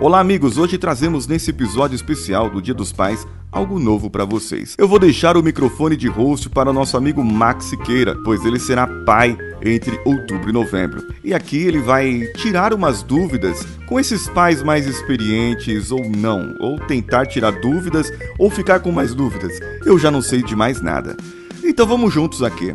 Olá, amigos! Hoje trazemos nesse episódio especial do Dia dos Pais algo novo para vocês. Eu vou deixar o microfone de host para o nosso amigo Max Siqueira, pois ele será pai entre outubro e novembro. E aqui ele vai tirar umas dúvidas com esses pais mais experientes ou não, ou tentar tirar dúvidas ou ficar com mais dúvidas. Eu já não sei de mais nada. Então vamos juntos aqui.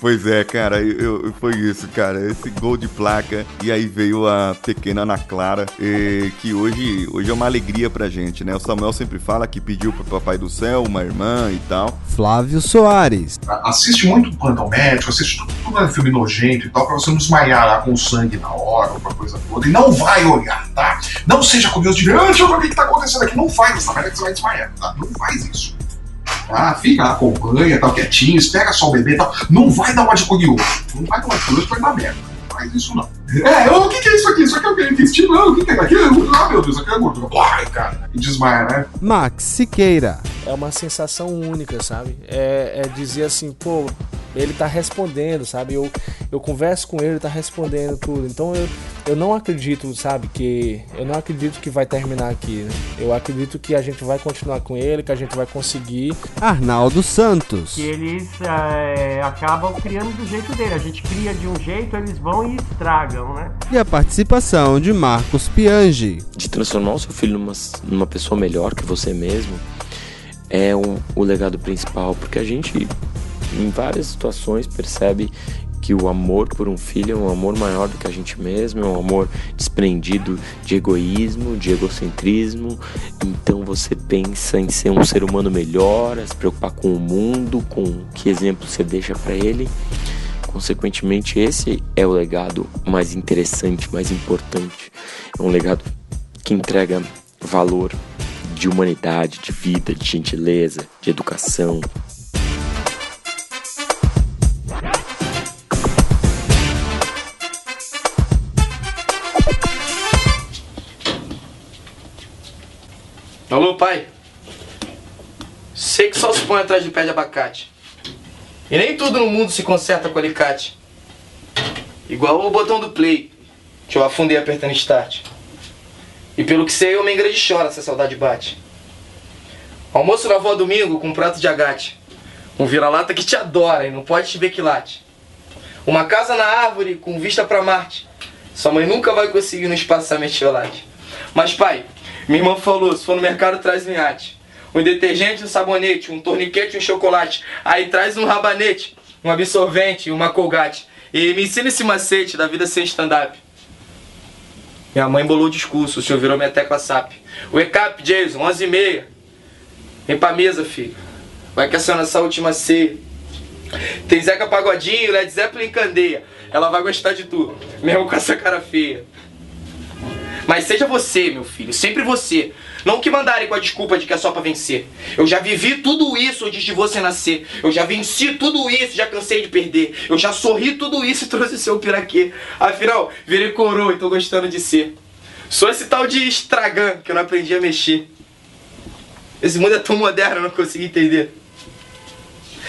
Pois é, cara, eu, eu, foi isso, cara. Esse gol de placa e aí veio a pequena Ana Clara, e, que hoje, hoje é uma alegria pra gente, né? O Samuel sempre fala que pediu pro Papai do Céu uma irmã e tal. Flávio Soares. Assiste muito Plantão Médico, assiste tudo, tudo é filme nojento e tal, pra você não desmaiar lá com sangue na hora, ou uma coisa toda. E não vai olhar, tá? Não seja curioso de ver, ah, deixa eu ver o que, que tá acontecendo aqui. Não faz essa merda que você vai desmaiar, tá? Não faz isso tá? Fica, acompanha, tá quietinho, espera só o bebê tal. Não vai dar uma de curioso. Não vai dar uma de curioso, vai dar merda. Não faz isso não. É, o que, que é isso aqui? Isso aqui é o que? Intestino? Não, o que, que é aqui? Ah, meu Deus, aqui é gordura. Ai, cara. E desmaia, né? Max Siqueira. É uma sensação única, sabe? É, é dizer assim, pô, ele tá respondendo, sabe? Eu, eu converso com ele, ele tá respondendo tudo. Então eu, eu não acredito, sabe, que. Eu não acredito que vai terminar aqui. Né? Eu acredito que a gente vai continuar com ele, que a gente vai conseguir. Arnaldo Santos. Que eles é, acabam criando do jeito dele. A gente cria de um jeito, eles vão e estragam, né? E a participação de Marcos Piangi. De transformar o seu filho numa, numa pessoa melhor que você mesmo é um, o legado principal, porque a gente em várias situações percebe que o amor por um filho é um amor maior do que a gente mesmo, é um amor desprendido de egoísmo, de egocentrismo. Então você pensa em ser um ser humano melhor, a se preocupar com o mundo, com que exemplo você deixa para ele. Consequentemente, esse é o legado mais interessante, mais importante. É um legado que entrega valor de humanidade, de vida, de gentileza, de educação, Alô, pai? Sei que só se põe atrás de pé de abacate. E nem tudo no mundo se conserta com alicate. Igual o botão do play, que eu afundei apertando start. E pelo que sei, o grande chora se a saudade bate. Almoço na avó domingo com um prato de agate. Um vira-lata que te adora e não pode te ver que late. Uma casa na árvore com vista para Marte. Sua mãe nunca vai conseguir no espaço metiolate. Mas pai, minha irmã falou, se for no mercado, traz iate. Um detergente, um sabonete, um torniquete, um chocolate. Aí traz um rabanete, um absorvente, uma colgate. E me ensina esse macete da vida sem stand-up. Minha mãe embolou o discurso, o senhor virou minha tecla SAP. Wake up, Jason, 11 e meia. Vem pra mesa, filho. Vai que a nessa última ceia. Tem Zeca Pagodinho, Led Zeppelin Candeia. Ela vai gostar de tu, mesmo com essa cara feia. Mas seja você, meu filho, sempre você. Não que mandarem com a desculpa de que é só pra vencer. Eu já vivi tudo isso antes de você nascer. Eu já venci tudo isso, já cansei de perder. Eu já sorri tudo isso e trouxe seu piraquê. Afinal, virei coroa e tô gostando de ser. Sou esse tal de estragão que eu não aprendi a mexer. Esse mundo é tão moderno, eu não consegui entender.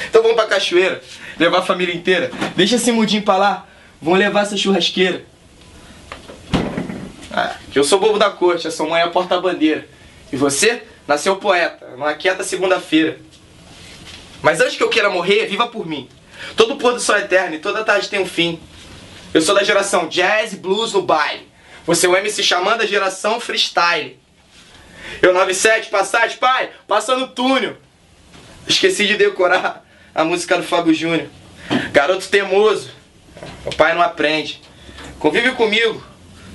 Então vamos pra cachoeira, levar a família inteira. Deixa esse mudinho pra lá, vamos levar essa churrasqueira. Ah, que eu sou bobo da corte, sua mãe é a porta-bandeira. E você nasceu poeta, numa quieta segunda-feira. Mas antes que eu queira morrer, viva por mim. Todo pôr do sol é eterno e toda tarde tem um fim. Eu sou da geração jazz e blues no baile. Você é o MC chamando a geração freestyle. Eu 97, passagem, pai, passando túnel. Esqueci de decorar a música do Fábio Júnior. Garoto teimoso, o pai não aprende. Convive comigo,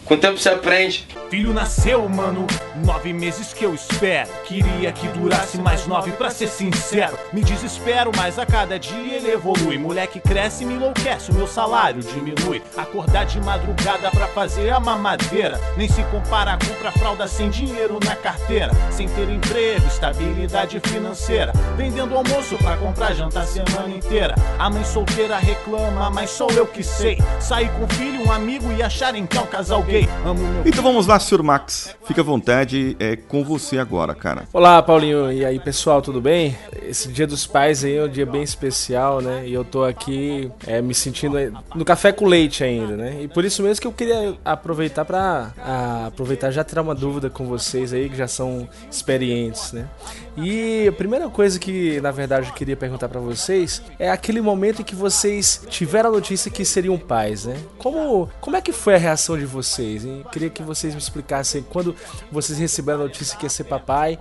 com o tempo você aprende. Filho nasceu, mano, nove meses que eu espero. Queria que durasse mais nove, pra ser sincero. Me desespero, mas a cada dia ele evolui. Moleque cresce e me enlouquece, o meu salário diminui. Acordar de madrugada pra fazer a mamadeira. Nem se compara a compra fralda sem dinheiro na carteira. Sem ter emprego, estabilidade financeira. Vendendo almoço pra comprar janta a semana inteira. A mãe solteira reclama, mas sou eu que sei. Sair com filho, um amigo e acharem que é um casal gay. Amo meu Então vamos lá, senhor Max. Fica à vontade, é com você agora, cara. Olá, Paulinho. E aí, pessoal, tudo bem? Esse Dia dos Pais aí é um dia bem especial, né? E eu tô aqui é, me sentindo no café com leite ainda, né? E por isso mesmo que eu queria aproveitar para aproveitar já tirar uma dúvida com vocês aí que já são experientes, né? E a primeira coisa que, na verdade, eu queria perguntar para vocês é aquele momento em que vocês tiveram a notícia que seriam pais, né? Como, como é que foi a reação de vocês? Hein? Queria que vocês me explicassem quando vocês receberam a notícia que ia ser papai.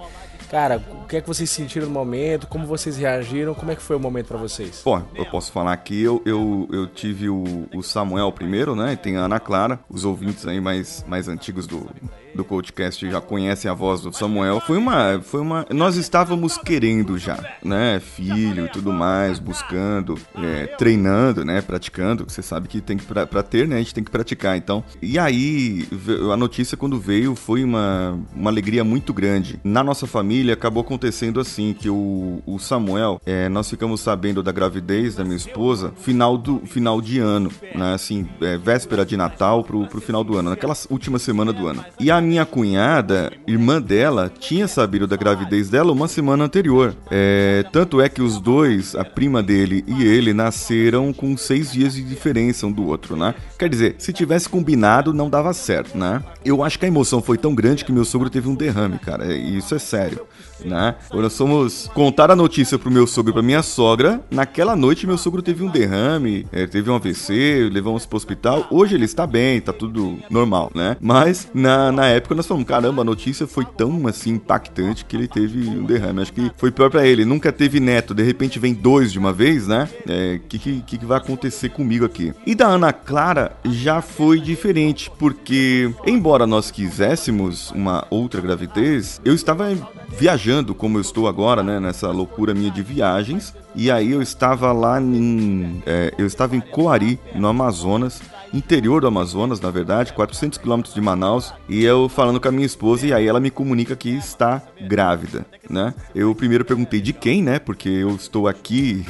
Cara, o que é que vocês sentiram no momento? Como vocês reagiram? Como é que foi o momento para vocês? Bom, eu posso falar aqui, eu, eu, eu tive o, o Samuel primeiro, né? E tem a Ana Clara, os ouvintes aí mais, mais antigos do, do podcast já conhecem a voz do Samuel. Foi uma, foi uma, nós estávamos querendo já, né, filho e tudo mais, buscando, é, treinando, né, praticando. Você sabe que tem que para ter, né, a gente tem que praticar. Então, e aí a notícia quando veio foi uma, uma alegria muito grande. Na nossa família acabou acontecendo assim que o, o Samuel, é, nós ficamos sabendo da gravidez da minha esposa final do final de ano, né, assim, é, véspera de Natal pro, pro final do ano, naquela última semana do ano. E a minha cunhada, irmã dela, tinha sabido da gravidez dela uma semana anterior. É, tanto é que os dois, a prima dele e ele, nasceram com seis dias de diferença um do outro, né? Quer dizer, se tivesse combinado, não dava certo, né? Eu acho que a emoção foi tão grande que meu sogro teve um derrame, cara. E isso é sério né? Nós fomos contar a notícia pro meu sogro e pra minha sogra, naquela noite meu sogro teve um derrame, é, teve um AVC, levamos pro hospital. Hoje ele está bem, tá tudo normal, né? Mas na, na época nós falamos, caramba, a notícia foi tão assim impactante que ele teve um derrame. Acho que foi pior para ele. Nunca teve neto, de repente vem dois de uma vez, né? O é, que, que, que vai acontecer comigo aqui? E da Ana Clara já foi diferente, porque embora nós quiséssemos uma outra gravidez, eu estava viajando como eu estou agora, né, nessa loucura minha de viagens. E aí eu estava lá em, é, eu estava em Coari, no Amazonas, interior do Amazonas, na verdade, 400 quilômetros de Manaus, e eu falando com a minha esposa e aí ela me comunica que está grávida, né? Eu primeiro perguntei de quem, né? Porque eu estou aqui.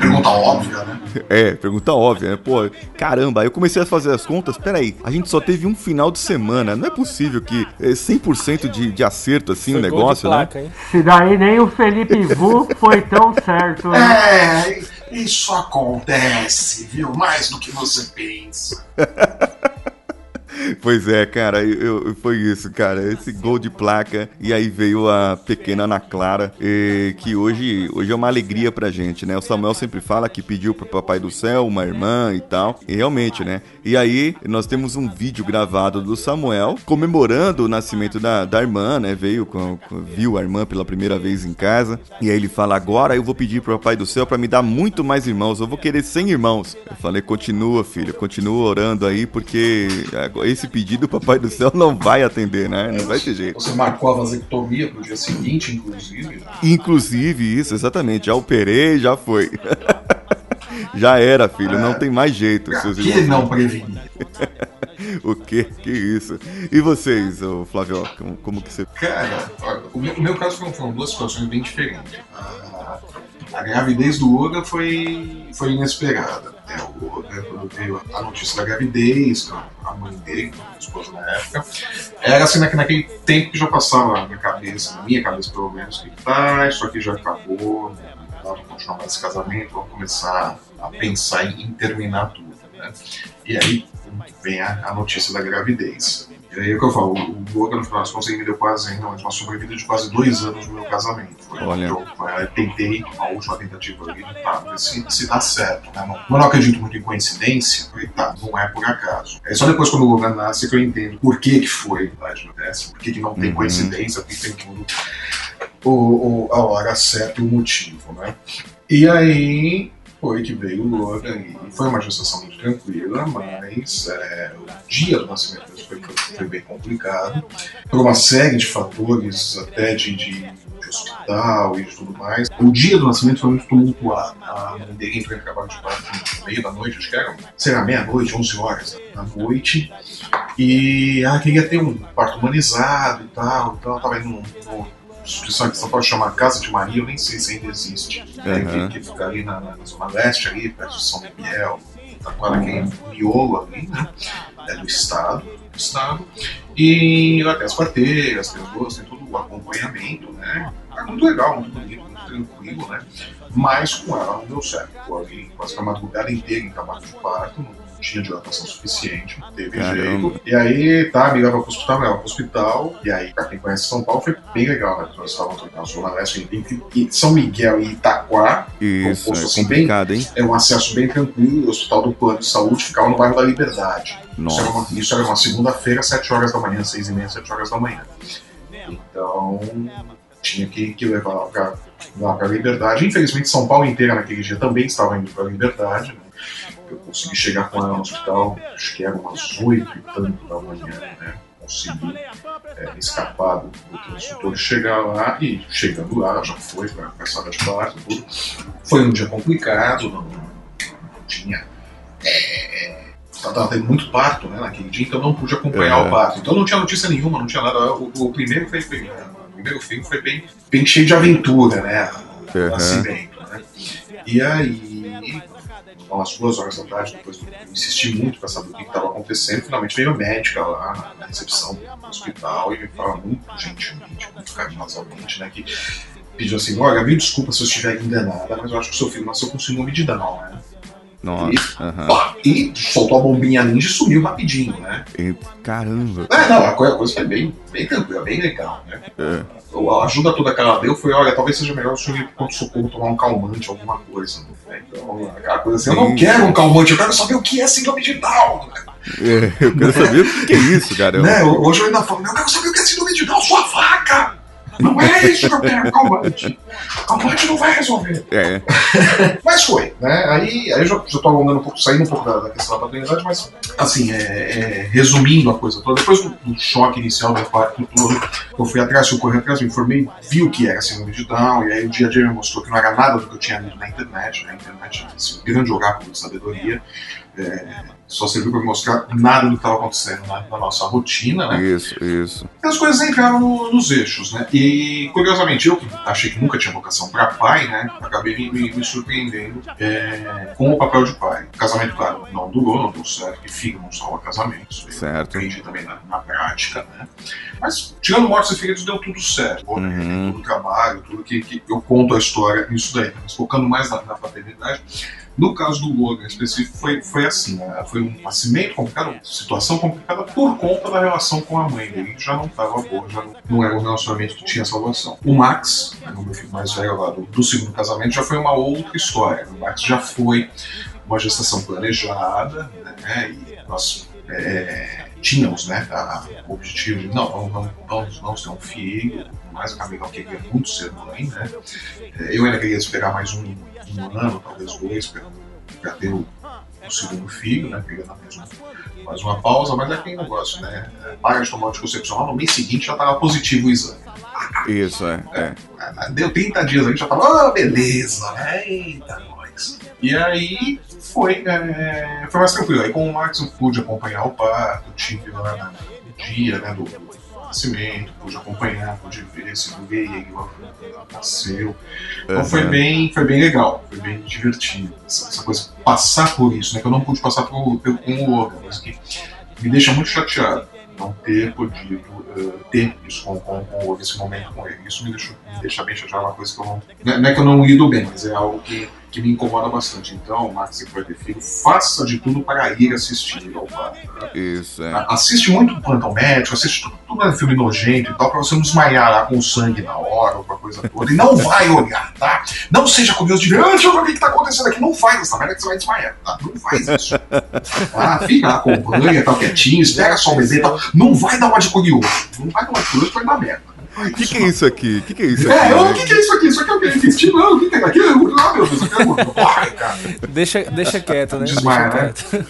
pergunta óbvia, né? É, pergunta óbvia, né? Pô, caramba, aí eu comecei a fazer as contas, peraí, a gente só teve um final de semana, não é possível que 100% de, de acerto assim Foi o negócio, né? placa, né? Hein? Se daí nem o Felipe Vu foi tão certo. Né? É, isso acontece, viu? Mais do que você pensa. Pois é, cara, eu, eu, foi isso, cara. Esse gol de placa. E aí veio a pequena Ana Clara, e, que hoje, hoje é uma alegria pra gente, né? O Samuel sempre fala que pediu pro Papai do Céu uma irmã e tal. E realmente, né? E aí nós temos um vídeo gravado do Samuel comemorando o nascimento da, da irmã, né? Veio, com, com, viu a irmã pela primeira vez em casa. E aí ele fala: Agora eu vou pedir pro Papai do Céu para me dar muito mais irmãos. Eu vou querer 100 irmãos. Eu falei: Continua, filho, continua orando aí, porque esse pedido o Papai do Céu não vai atender, né? Não vai ter jeito. Você marcou a vasectomia pro dia seguinte, inclusive? Inclusive, isso, exatamente. Já operei, já foi. já era, filho, não tem mais jeito. Seus que não prevenir? o que? Que isso? E vocês, ô Flávio, como, como que você. Cara, o meu, o meu caso foram duas situações bem diferentes. A, a gravidez do Oda foi, foi inesperada. É, o, quando veio a notícia da gravidez, a mãe dele, a esposa na época, era assim naquele tempo que já passava na cabeça, na minha cabeça pelo menos, que tá, isso aqui já acabou, não dá pra continuar mais esse casamento, vamos começar a pensar em, terminar tudo. Né? E aí vem a, a notícia da gravidez. E aí é o que eu falo, o Boca, no final das contas, ele me deu quase ainda uma sobrevida de quase dois anos no meu casamento. Olha. Eu, eu tentei, a última tentativa ali, tá, ver se, se dá certo. Né? Não, eu não acredito muito em coincidência, falei, tá, não é por acaso. É só depois quando o Logan nasce que eu entendo por que que foi, verdade, acontece, por que, que não tem uhum. coincidência, por que tem tudo o, o, a hora certa e o motivo, né? E aí foi que veio o Logan e foi uma gestação muito tranquila, mas é, o dia do nascimento foi, foi, bem complicado, por uma série de fatores, até de, de, hospital e de tudo mais. O dia do nascimento foi muito tumultuado. A mãe dele entrou em trabalho de parto no meio da noite, acho que era, sei lá, meia-noite, 11 horas da noite, e ela queria ter um parto humanizado e tal, então ela estava indo no instituição que São Paulo chama Casa de Maria, eu nem sei se ainda existe, uhum. que, que, fica ali na, na, Zona Leste, ali, perto de São Miguel, Taquara, que é miolo ali, né? É do Estado. estado. E até as parteiras, tem as duas, tem todo o acompanhamento, né? É muito legal, muito bonito, muito tranquilo, né? Mas com ela não deu certo. Ficou ali quase que a madrugada inteira em trabalho de parto, não tinha dilatação suficiente, não teve Caramba. jeito. E aí, tá, me leva pro hospital, me leva pro hospital. E aí, pra quem conhece São Paulo, foi bem legal, né? Nós estávamos na Zona Leste, entre São Miguel e Itaquá. Isso, Composto é assim, complicado, hein? É um acesso bem tranquilo. O Hospital do Plano de Saúde ficava no bairro da Liberdade. Isso era uma, Nossa. isso era uma segunda-feira, 7 horas da manhã, 6 e meia, 7 horas da manhã. Então, tinha que, que levar lá pra, lá pra Liberdade. Infelizmente, São Paulo inteira naquele dia também estava indo pra Liberdade. Né? Eu consegui chegar com ela no hospital, acho que era umas 8 e tanto da manhã, né? Consegui é, escapar do, do consultor, chegar lá e chegando lá, já foi pra, pra sala de parto, tudo. Foi um dia complicado, não, não tinha. É, tava tendo muito parto né, naquele dia, então não pude acompanhar É. o parto. Então não tinha notícia nenhuma, não tinha nada. O, o primeiro foi, foi- o primeiro filme foi bem, bem cheio de aventura, né? O Uhum. nascimento, né? E aí, umas duas horas da tarde, depois insisti muito para saber o que estava acontecendo, finalmente veio a médica lá na- recepção do hospital e me falou muito gentilmente, muito carinhosamente, né? Que pediu assim: olha, me desculpa se eu estiver enganada, mas eu acho que o seu filho nasceu com síndrome de Down, né? Nossa. E soltou a bombinha ninja e sumiu rapidinho, né? E- Caramba. É, não, a coisa, a coisa foi bem, bem tranquila, bem legal, né? É. A ajuda toda que ela deu foi, olha, talvez seja melhor o senhor ir pro socorro tomar um calmante, alguma coisa. Né? Então, aquela coisa assim, eu não Sim. quero um calmante, eu quero saber o que é síndrome de Down. Né? É, eu quero saber o que é isso, caramba. Né? Hoje eu ainda falo, eu quero saber o que é síndrome de Down, sua faca! Não é isso que eu quero, calmante. Calmante não vai resolver. É. Mas foi, né? Aí, aí eu já, já tô alongando um pouco, saindo um pouco da, da questão da paternidade, mas, assim, é, é, resumindo a coisa toda, depois do, do choque inicial do parto todo, eu fui atrás, eu corri atrás, me informei, vi o que era síndrome de Down, e aí o dia a dia me mostrou que não era nada do que eu tinha lido na internet, né? A internet é esse grande oráculo de sabedoria, é, só serviu para mostrar nada do que estava acontecendo na, na nossa rotina, né? Isso, isso. E as coisas entraram no- nos eixos, né? E curiosamente, eu que achei que nunca tinha vocação para pai, né? Acabei me, me- surpreendendo é, com o papel de pai. O casamento, claro, não durou, não deu certo, e filho não salva casamento. Certo. aprendi também na, na prática, né? Mas, tirando mortos e feridos, deu tudo certo. Né? Uhum. Todo o trabalho, tudo que, que eu conto a história nisso daí. Mas focando mais na, na paternidade, no caso do Logan específico, foi, foi assim: né? foi um nascimento complicado, situação complicada por conta da relação com a mãe dele, que já não estava boa, já não, não era um relacionamento que tinha salvação. O Max, né, o meu filho mais velho lá do, do segundo casamento, já foi uma outra história. O Max já foi uma gestação planejada, né? E nós é, tínhamos né, a- o objetivo de não, vamos, vamos, vamos, vamos ter um filho, mas o Camilão queria muito ser mãe, né? É, Eu ainda queria esperar mais um, um ano, talvez dois, para ter o, o segundo filho, né? Pegando mais, um, mais uma pausa, mas é aquele negócio, né? É, Para de tomar anticoncepcional, no mês seguinte já estava positivo o exame. Isso, é. é. Ah, Deu 30 dias, a gente já tava, ah, beleza, né? Eita, nós. E aí foi, é, foi mais tranquilo. Aí com o Max eu pude acompanhar o parto, tive lá no dia né, do, nascimento, pude acompanhar, pude ver se o veio nasceu. Então foi Aham. bem, foi bem legal, foi bem divertido. Essa, essa coisa, passar por isso, né? Que eu não pude passar por, com o Logan, mas que me deixa muito chateado não ter podido eh, ter isso com, com, com esse momento com ele. Isso me deixa, deixa bem chateado, é uma coisa que eu não. Não é- não é que eu não lido bem, mas é algo que, que me incomoda bastante. Então, Max, se for ter filho, faça de tudo para ir assistir ao parto. né? Isso, é. Assiste muito plantão médico, assiste tudo, tudo é filme nojento e tal, pra você não desmaiar lá com sangue na hora ou com a coisa toda. E não vai olhar, tá? Não seja curioso de ver, ah, deixa eu ver o que, que tá acontecendo aqui. Não faz essa merda que você vai desmaiar, tá? Não faz isso. Ah, fica lá, acompanha, tá quietinho, espera só o bebê e tal. Não vai dar uma de curioso. Não vai dar uma de curioso, vai dar merda. O que, que é isso aqui? O que, que é isso É, aqui? ô, o né? que, que é isso aqui? Isso aqui é o que? Intestino? Não, o que, que é aqui? Ah, meu Deus, isso aqui é Vai, cara. Deixa, deixa quieto, né? Desmaia, deixa né?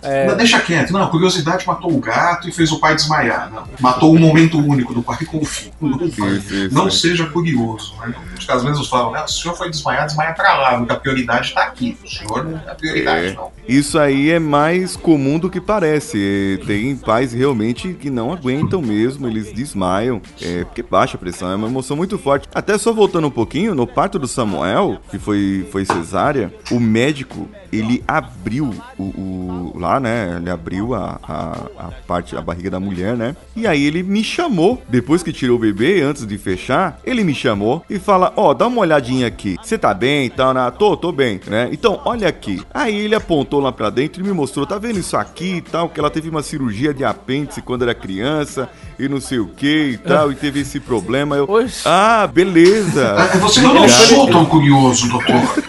Quieto. Não, deixa quieto. Não, a curiosidade matou o gato e fez o pai desmaiar. Não. Matou um momento único do pai com o filho. Não, Não é. seja curioso. Né? Às vezes falam, né, o senhor foi desmaiar, desmaia pra lá, porque a prioridade está aqui. O senhor não é a prioridade, É. não. Isso aí é mais comum do que parece. É, Tem pais realmente que não aguentam mesmo, eles desmaiam. É, porque baixa a pressão, é uma emoção muito forte. Até só voltando um pouquinho, no parto do Samuel, que foi, foi cesárea, o médico, ele abriu o, o- lá né? Ele abriu a, a, a parte, a barriga da mulher, né? E aí ele me chamou, depois que tirou o bebê, antes de fechar, ele me chamou e fala: Ó, oh, dá uma olhadinha aqui. Você tá bem e tal, né? Tô, tô bem, né? Então, olha aqui. Aí ele apontou lá pra dentro e me mostrou: tá vendo isso aqui e tal? Que ela teve uma cirurgia de apêndice quando era criança e não sei o que e tal, e teve esse problema. Eu, ah, beleza. Você não sou tão curioso, doutor.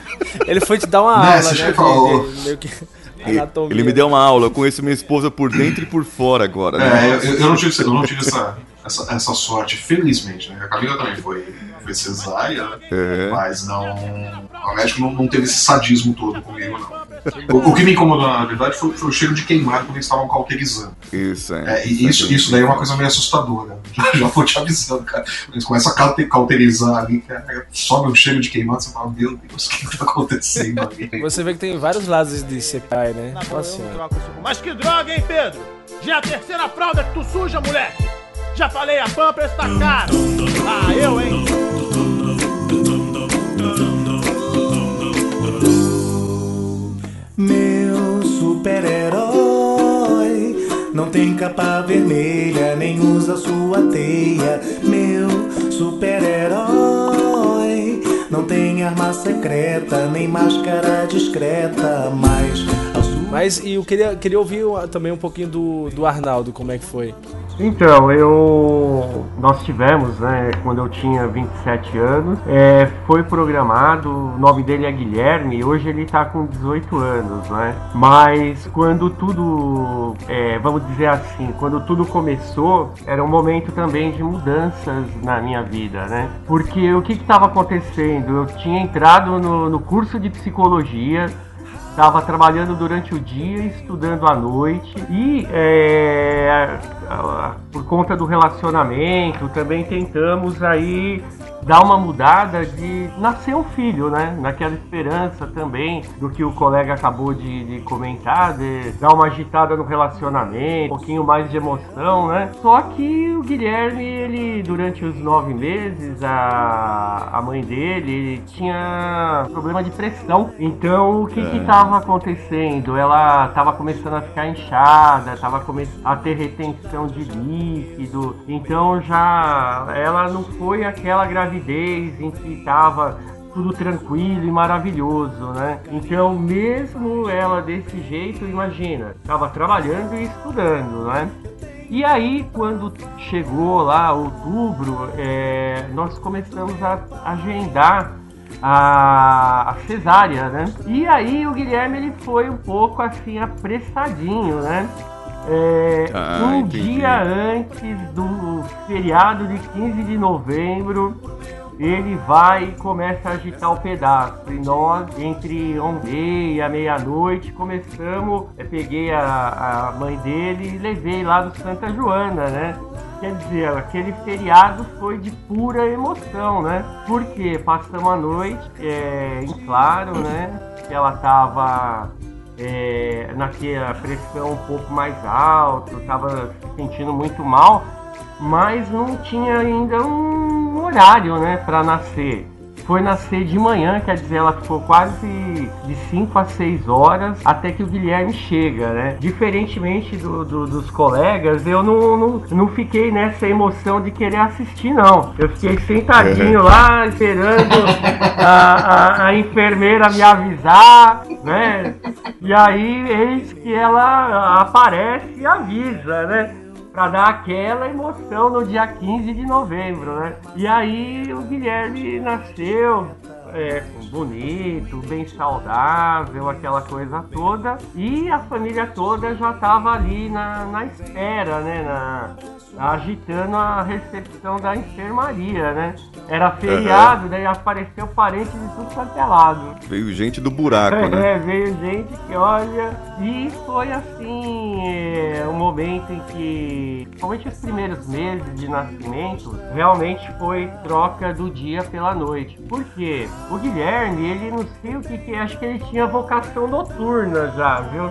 Ele foi te dar uma Né, aula, você né? falou. que Ele- anatomia. Ele me deu uma aula, eu conheço minha esposa por dentro e por fora agora, né? É, eu, eu não tive, eu não tive essa, essa, essa sorte, felizmente, né? A Camila também foi, foi cesárea, né? É. mas não. O médico não, não teve esse sadismo todo comigo, não. O, o que me incomodou, na verdade, foi, foi o cheiro de queimado quando eles estavam cauterizando. Isso, é. É, isso, isso daí é uma coisa meio assustadora. Já, já vou te avisando, cara. Eles começam a caute- cauterizar ali, cara, sobe um cheiro de queimado, você fala, meu Deus, o que, que tá acontecendo ali? Você vê que tem vários lados de ser pai, né? Nossa senhora. Mas que droga, hein, Pedro? Já é a terceira fralda que tu suja, moleque! Já falei, a pampa está cara! Ah, eu, hein? Meu super-herói não tem capa vermelha, nem usa sua teia. Meu super-herói não tem arma secreta, nem máscara discreta, mas Mas e eu queria, queria ouvir também um pouquinho do, do Arnaldo, como é que foi. Então, eu. Nós tivemos, né, quando eu tinha 27 anos, é, foi programado, o nome dele é Guilherme, hoje ele tá com 18 anos, né? Mas quando tudo, é, vamos dizer assim, quando tudo começou, era um momento também de mudanças na minha vida, né? Porque o que estava acontecendo? Eu tinha entrado no, no curso de psicologia, Estava trabalhando durante o dia estudando à noite. E é, por conta do relacionamento, também tentamos aí dar uma mudada de nascer um filho, né? Naquela esperança também do que o colega acabou de, de comentar, de dar uma agitada no relacionamento, um pouquinho mais de emoção, né? Só que o Guilherme, ele durante os nove meses, a, a mãe dele ele tinha problema de pressão. Então o que que estava acontecendo? Ela estava começando a ficar inchada, estava começando a ter retenção de líquido. Então já ela não foi aquela gravidez em que estava tudo tranquilo e maravilhoso, né? Então, mesmo ela desse jeito, imagina, estava trabalhando e estudando, né? E aí, quando chegou lá outubro, é, nós começamos a agendar a, a cesárea, né? E aí o Guilherme ele foi um pouco assim apressadinho, né? É, Ah, um entendi. dia antes do feriado de 15 de novembro, ele vai e começa a agitar o pedaço. E nós, entre 11 e meia, meia-noite, começamos. Eu peguei a, a mãe dele e levei lá do Santa Joana, né? Quer dizer, aquele feriado foi de pura emoção, né? Porque passamos a noite é, em claro, né? Que ela tava é, naquela pressão um pouco mais alta, estava se sentindo muito mal, mas não tinha ainda um horário, né, para nascer. Foi nascer de manhã, quer dizer, ela ficou quase de 5 a 6 horas até que o Guilherme chega, né? Diferentemente do- do- dos colegas, eu não, não, não fiquei nessa emoção de querer assistir, não. Eu fiquei sentadinho lá, esperando a, a- a enfermeira me avisar, né? E aí, eis que ela aparece e avisa, né? Pra dar aquela emoção no dia 15 de novembro, né? E aí o Guilherme nasceu é, bonito, bem saudável, aquela coisa toda. E a família toda já tava ali na, na espera, né? Na, agitando a recepção da enfermaria, né? Era feriado, daí apareceu parente de tudo quanto é. Veio gente do buraco, né? É, veio gente que olha. E foi assim, é, um momento em que, principalmente os primeiros meses de nascimento, realmente foi troca do dia pela noite. Por quê? O Guilherme, ele não sei o que que é, acho que ele tinha vocação noturna já, viu?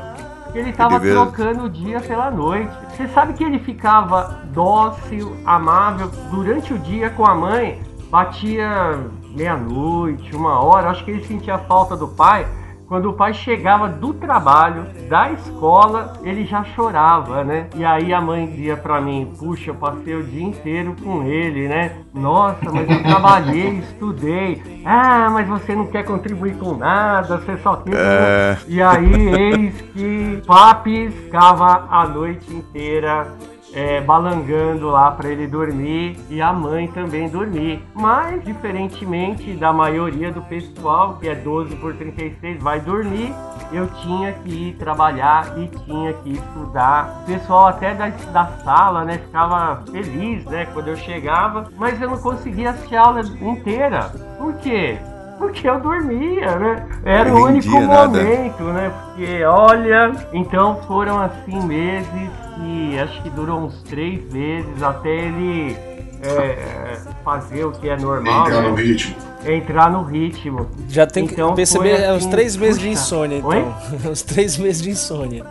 Porque Ele tava Ele trocando o dia pela noite. Você sabe que ele ficava dócil, amável durante o dia com a mãe, batia meia-noite, uma hora, acho que ele sentia falta do pai. Quando o pai chegava do trabalho, da escola, ele já chorava, né? E aí a mãe dizia pra mim, puxa, eu passei o dia inteiro com ele, né? Nossa, mas eu trabalhei, estudei. Ah, mas você não quer contribuir com nada, você só quer. É. E aí, eis que Papi ficava a noite inteira é, balangando lá para ele dormir e a mãe também dormir. Mas, diferentemente da maioria do pessoal, que é 12 por 36, vai dormir, eu tinha que ir trabalhar e tinha que estudar. O pessoal até da, da sala, né, ficava feliz, né, quando eu chegava, mas eu não conseguia assistir a aula inteira. Por quê? Porque eu dormia, né? Era o único nada. momento, né? Porque, olha, então foram assim meses e acho que durou uns três meses até ele é, fazer o que é normal. Entrar né? no ritmo. Entrar no ritmo. Já tem que Então perceber foi é, os assim, três meses de puxa. insônia, então. Oi? os três meses de insônia.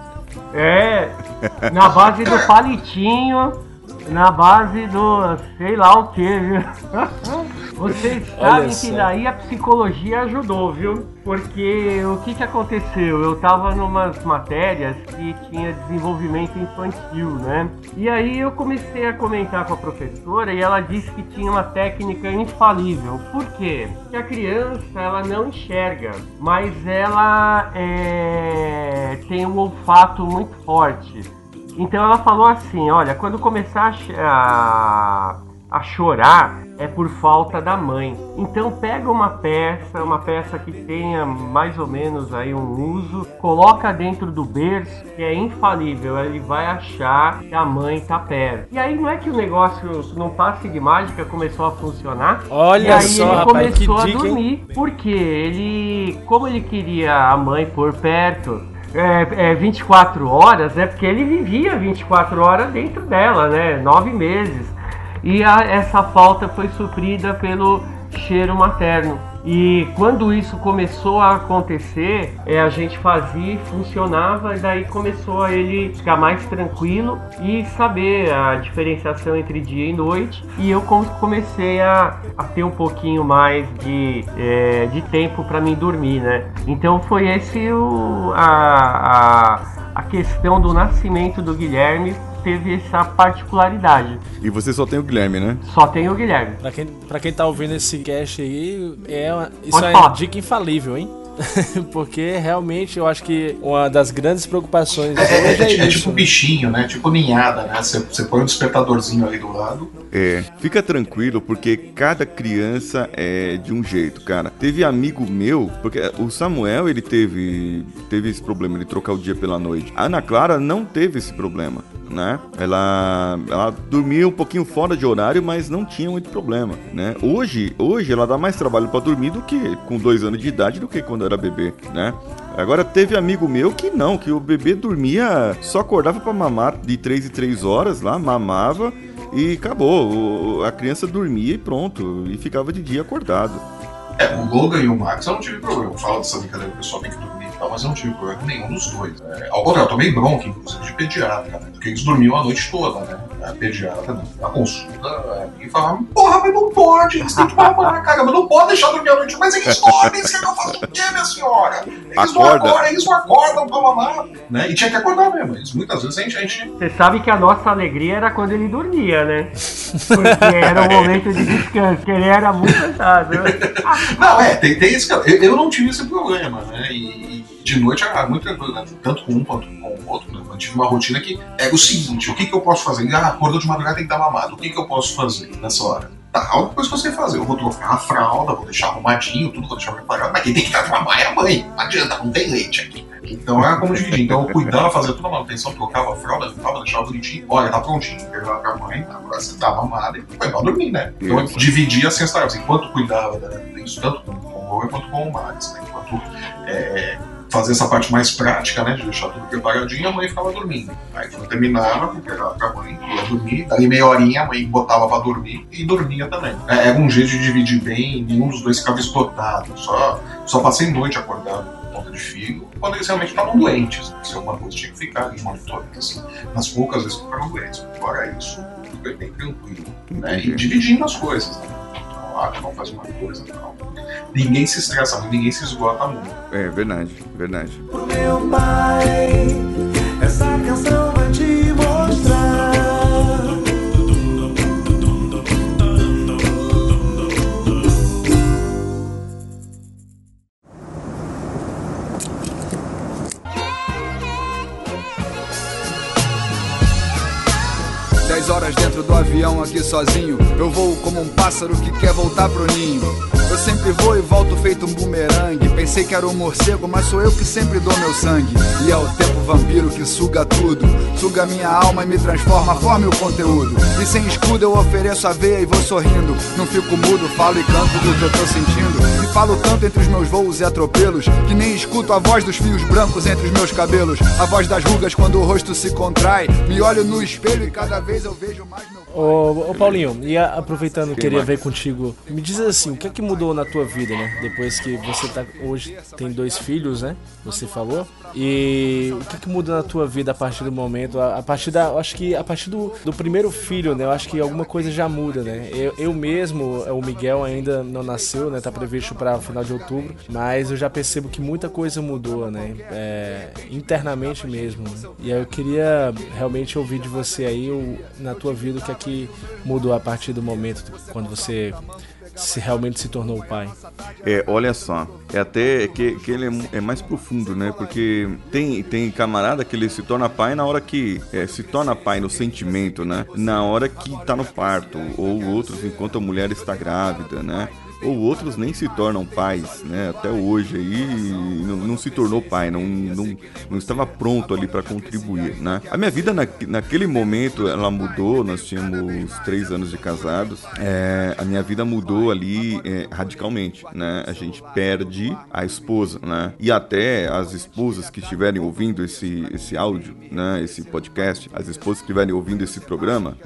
É, na base do palitinho, na base do sei lá o que, viu? Vocês sabem que daí a psicologia ajudou, viu? Porque o que que aconteceu? Eu tava numas matérias que tinha desenvolvimento infantil, né? E aí eu comecei a comentar com a professora e ela disse que tinha uma técnica infalível. Por quê? Porque a criança ela não enxerga, mas ela é, tem um olfato muito forte. Então ela falou assim: olha, quando começar a, a, chorar é por falta da mãe. Então pega uma peça, uma peça que tenha mais ou menos aí um uso, coloca dentro do berço, que é infalível, ele vai achar que a mãe tá perto. E aí não é que o negócio não passe de mágica começou a funcionar? Olha e aí só, ele rapaz, começou a dica, dormir. Porque ele, como ele queria a mãe por perto, é, é, 24 horas, né? Porque ele vivia 24 horas dentro dela, né? Nove meses. E a- essa falta foi suprida pelo cheiro materno. E quando isso começou a acontecer, é, a gente fazia, funcionava, e daí começou a ele ficar mais tranquilo e saber a diferenciação entre dia e noite. E eu com- comecei a, a ter um pouquinho mais de, é, de tempo para mim dormir, né? Então foi esse o, a, a, a questão do nascimento do Guilherme teve essa particularidade. E você só tem o Guilherme, né? Só tem o Guilherme. Pra quem, pra quem tá ouvindo esse cast aí, é uma- isso Pode é falar. dica infalível, hein? Porque realmente eu acho que uma das grandes preocupações É, é, é, é, é tipo bichinho, né? Tipo ninhada, né? Você, você põe um despertadorzinho ali do lado. É, fica tranquilo, porque cada criança é de um jeito, cara. Teve amigo meu, porque o Samuel, ele teve, teve esse problema de trocar o dia pela noite. A Ana Clara não teve esse problema, né? Ela, ela dormia um pouquinho fora de horário, mas não tinha muito problema, né? Hoje, hoje ela dá mais trabalho pra dormir do que com dois anos de idade do que quando era bebê, né? Agora teve amigo meu que não, que o bebê dormia, só acordava pra mamar de 3 em 3 horas lá, mamava e acabou. A criança dormia e pronto, e ficava de dia acordado. É, o Logan e o Max eu não tive problema. Eu dessa brincadeira o pessoal tem que dormir e tal, mas eu não tive problema nenhum dos dois. É, ao contrário, eu tomei bronca, inclusive, de pediatra, né? Porque eles dormiam a noite toda, né? A pediatra, né? a consulta, é, e falava, porra, mas não pode, eles têm que mamar, cara, mas não pode deixar dormir a noite. Mas eles dormem, você que eu faça o quê, minha senhora? Eles não Acorda. acordam, eles não acordam pra mamar. Né? E tinha que acordar mesmo. Eles, muitas vezes a gente, a gente Você sabe que a nossa alegria era quando ele dormia, né? Porque era o momento de descanso, que ele era muito cansado. né? Não, é, tem, tem esse. Eu, eu não tive esse problema, né? E, e de noite era muita coisa, né? tanto com um quanto com o outro, né? Eu tive uma rotina que era o seguinte: o que, que eu posso fazer? Ah, acordou de madrugada tem que dar mamado. O que, que eu posso fazer nessa hora? Tá, a única coisa que você fazer, eu vou trocar a fralda, vou deixar arrumadinho, tudo, vou deixar preparado, mas quem tem que dar de mamar é a mãe. Não adianta, não tem leite aqui. Então era como dividir. Então eu cuidava, fazia toda a manutenção, trocava a fralda, limpava, deixava bonitinho. Olha, tá prontinho. Pegava pra mãe, agora você tá mamada e foi pra dormir, né? Então eu dividia assim as tarefas. Enquanto cuidava da- disso, tanto com com o Logan quanto com o Max, né? Enquanto é, fazia essa parte mais prática, né? De deixar tudo preparadinho, a mãe ficava dormindo. Aí quando terminava, pegava pra mãe, ia dormir, daí meia horinha a mãe botava pra dormir e dormia também. É, era um jeito de dividir bem, nenhum dos dois ficava esgotado. Só, só passei noite acordado por conta de filho, quando eles realmente estavam doentes. Se alguma coisa tinha que ficar ali monitorando, assim. Nas poucas vezes que ficaram doentes. Fora isso, tudo foi bem tranquilo. Né? E dividindo as coisas. Né? Ah, um faz uma coisa tal. ninguém se estressa muito, ninguém se esgota muito. É verdade, verdade. Pro meu pai, avião aqui sozinho. Eu vou como um pássaro que quer voltar pro ninho. Eu sempre vou e volto feito um bumerangue. Pensei que era um morcego, mas sou eu que sempre dou meu sangue. E é o tempo vampiro que suga tudo. Suga minha alma e me transforma, forma o conteúdo. E sem escudo eu ofereço a veia e vou sorrindo. Não fico mudo, falo e canto do que eu tô sentindo. Falo tanto entre os meus voos e atropelos que nem escuto a voz dos fios brancos entre os meus cabelos. A voz das rugas quando o rosto se contrai. Me olho no espelho e cada vez eu vejo mais meu. Ô, ô Paulinho, e a- aproveitando, queria Max. ver contigo. Me diz assim, o que é que mudou na tua vida, né? Depois que você tá hoje tem dois filhos, né? Você falou. E o que é que mudou na tua vida a partir do momento? A, a partir da, eu acho que a partir do, do primeiro filho, né? Eu acho que alguma coisa já muda, né? Eu, eu mesmo, o Miguel ainda não nasceu, né? Tá previsto para final de outubro, mas eu já percebo que muita coisa mudou, né? É, internamente mesmo. E aí eu queria realmente ouvir de você aí, o- na tua vida, o que é que mudou a partir do momento quando você se realmente se tornou pai. É, olha só, é até que, que ele é, é mais profundo, né? Porque tem, tem camarada que ele se torna pai na hora que é, se torna pai no sentimento, né? Na hora que tá no parto, ou outros enquanto a mulher está grávida, né? Ou outros nem se tornam pais, né? Até hoje aí não, não se tornou pai, não, não, não estava pronto ali para contribuir, né? A minha vida na, naquele momento ela mudou, nós tínhamos três anos de casados, é, a minha vida mudou ali é, radicalmente, né? A gente perde a esposa, né? E até as esposas que estiverem ouvindo esse, esse áudio, né? Esse podcast, as esposas que estiverem ouvindo esse programa,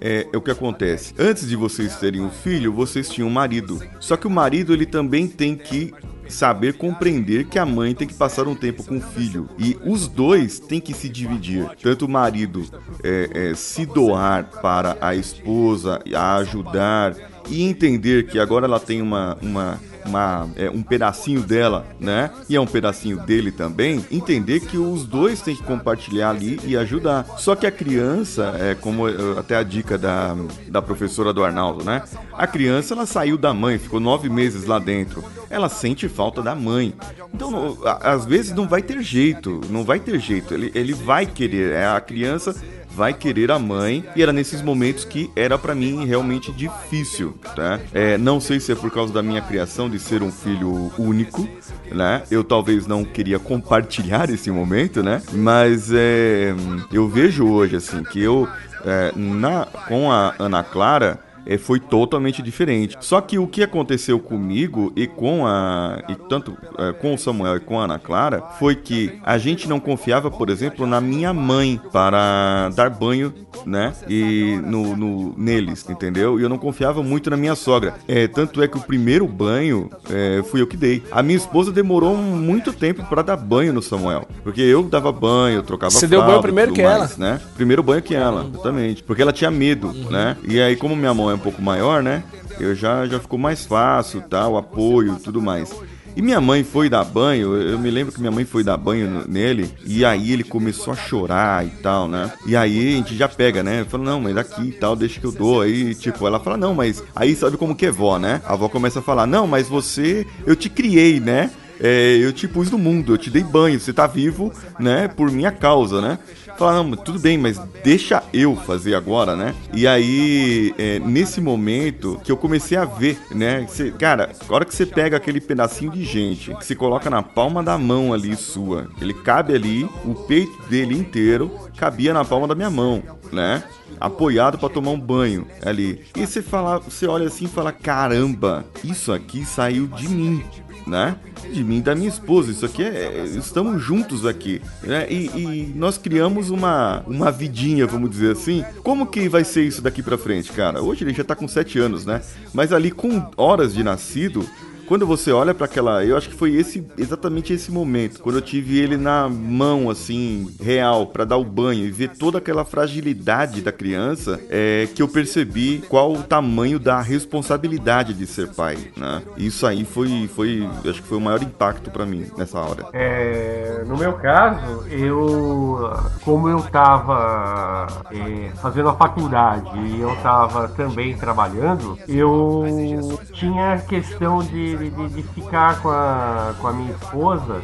é, é o que acontece. Antes de vocês terem um filho, vocês tinham um marido. Só que o marido ele também tem que saber compreender que a mãe tem que passar um tempo com o filho e os dois têm que se dividir. Tanto o marido é, é, se doar para a esposa, a ajudar e entender que agora ela tem uma, uma uma, é, um pedacinho dela, né? E é um pedacinho dele também. Entender que os dois têm que compartilhar ali e ajudar. Só que a criança, é como eh, até a dica da, da professora do Arnaldo, né? A criança ela saiu da mãe, ficou nove meses lá dentro. Ela sente falta da mãe. Então, às vezes não vai ter jeito, não vai ter jeito. Ele, ele vai querer, é a criança vai querer a mãe e era nesses momentos que era pra mim realmente difícil, tá? É, não sei se é por causa da minha criação de ser um filho único, né? Eu talvez não queria compartilhar esse momento, né? Mas é, eu vejo hoje assim que eu é, na com a Ana Clara é, foi totalmente diferente. Só que o que aconteceu comigo e com a e tanto é, com o Samuel e com a Ana Clara foi que a gente não confiava, por exemplo, na minha mãe para dar banho, né? E no, no- neles, entendeu? E eu não confiava muito na minha sogra. É, tanto é que o primeiro banho é, fui eu que dei. A minha esposa demorou muito tempo para dar banho no Samuel, porque eu dava banho, eu trocava Você deu banho primeiro que ela? mais, né? Primeiro banho que ela, exatamente. Porque ela tinha medo, né? E aí, como minha mão é um pouco maior, né? Eu já, já ficou mais fácil, tá? O apoio tudo mais. E minha mãe foi dar banho, eu me lembro que minha mãe foi dar banho nele, e aí ele começou a chorar e tal, né? E aí a gente já pega, né? Fala, não, mas daqui e tal, deixa que eu dou. Aí, tipo, ela fala, não, mas. Aí sabe como que é vó, né? A avó começa a falar, não, mas você. Eu te criei, né? É, eu te pus no mundo, eu te dei banho, você tá vivo, né, por minha causa, né? Fala, não, mas tudo bem, mas deixa eu fazer agora, né? E aí, é, nesse momento que eu comecei a ver, né? cara, a hora que você pega aquele pedacinho de gente, que se coloca na palma da mão ali sua, ele cabe ali, o peito dele inteiro cabia na palma da minha mão, né? Apoiado pra tomar um banho ali. E você fala, você olha assim e fala: caramba, isso aqui saiu de mim né? De mim da minha esposa. Isso aqui é. Estamos juntos aqui. Né? E, e nós criamos uma, uma vidinha, vamos dizer assim. Como que vai ser isso daqui pra frente, cara? Hoje ele já tá com 7 anos, né? Mas ali com horas de nascido. Quando você olha para aquela, eu acho que foi esse exatamente esse momento, quando eu tive ele na mão assim, real, para dar o banho e ver toda aquela fragilidade da criança, é que eu percebi qual o tamanho da responsabilidade de ser pai, né? Isso aí foi foi, acho que foi o maior impacto para mim nessa hora. É, no meu caso, eu como eu tava é, fazendo a faculdade e eu tava também trabalhando, eu tinha questão de, de, de ficar com a, com a minha esposa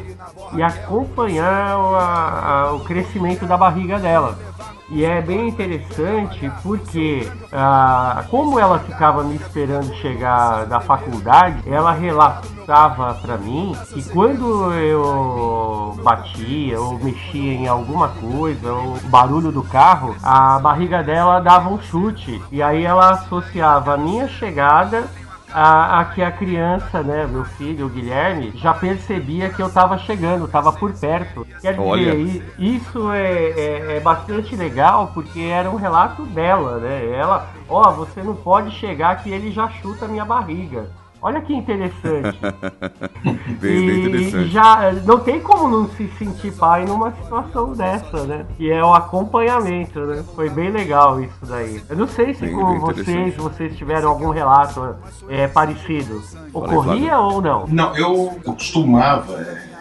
e acompanhar a, a, o crescimento da barriga dela. E é bem interessante porque, ah, como ela ficava me esperando chegar da faculdade, ela relatava para mim que quando eu batia ou mexia em alguma coisa, o barulho do carro, a barriga dela dava um chute. E aí ela associava a minha chegada a, a, que a criança, né, meu filho, o Guilherme, já percebia que eu estava chegando, estava por perto. Quer dizer, Olha. isso é, é, é, bastante legal porque era um relato dela, né? Ela, ó, oh, você não pode chegar que ele já chuta a minha barriga. Olha que interessante. bem, e, bem interessante. Já não tem como não se sentir pai numa situação dessa, né? Que é o acompanhamento, né? Foi bem legal isso daí. Eu não sei se bem, com bem vocês, vocês tiveram algum relato é, parecido. Ocorria ou não? Não, eu costumava. É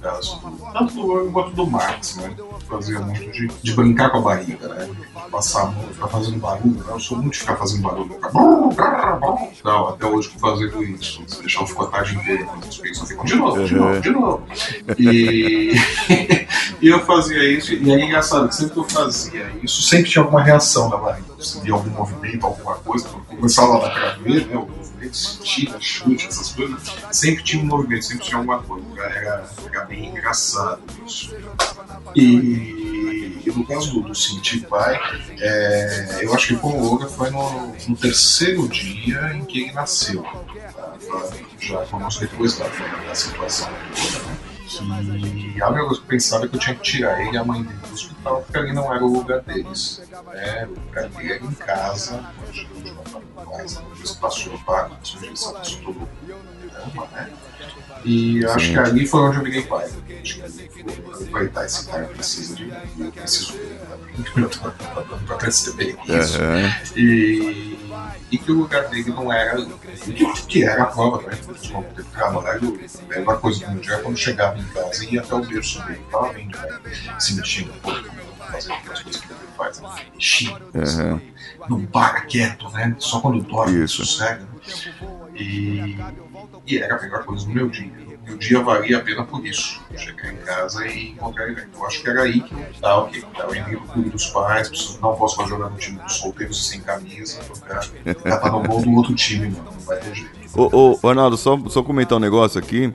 caso tanto do eu quanto do Marx, né? Fazia muito de, de brincar com a barriga, né? Passar a mão, ficar fazendo barulho, né? Eu sou muito de ficar fazendo barulho. Não, até hoje fazendo isso. Deixar eu ficar a tarde inteira, os peitos ficam de novo, de novo, de novo. E, e eu fazia isso, e aí engraçado, sempre que eu fazia isso, sempre tinha alguma reação da barriga. Se via algum movimento, alguma coisa, começava lá na ver, né? movimentos, tira, chute, essas coisas, sempre tinha um movimento, sempre tinha alguma coisa. Era, era bem engraçado isso. E, e no caso do, do Cinti Pai, é, eu acho que com o Olga foi no, no, terceiro dia em que ele nasceu. Tá? Já conosco depois da, da situação toda, né? Que a única coisa que eu pensava que eu tinha que tirar ele e a mãe dele do hospital, porque ali não era o lugar deles. Né? O lugar dele era em casa, onde mais, depois passou para a sujeição, passou todo o né? E acho Sim. que ali foi onde eu virei pai. Acho que aproveitar esse cara precisa de mim, eu preciso eu pra perceber isso. Uhum. E, e que o lugar dele não era que, que era a prova também, de trabalho, era uma coisa que dia quando chegava em casa e ia até o berço dele, tava vendo, né, se mexendo um pouco, fazendo aquelas coisas que ele faz, né, mexendo, uhum. não para quieto, né, só quando dorme, Isso. sossega. E, e era a melhor coisa do meu dia. E o dia valia a pena por isso. Chegar em casa e encontrar ele. Eu acho que era aí que tá, ok, tá, eu entrei clube dos pais, não posso mais jogar no time dos solteiros e sem camisa, já tá no gol do outro time, mano, não vai ter jeito. Ô, ô, Arnaldo, só, só comentar um negócio aqui.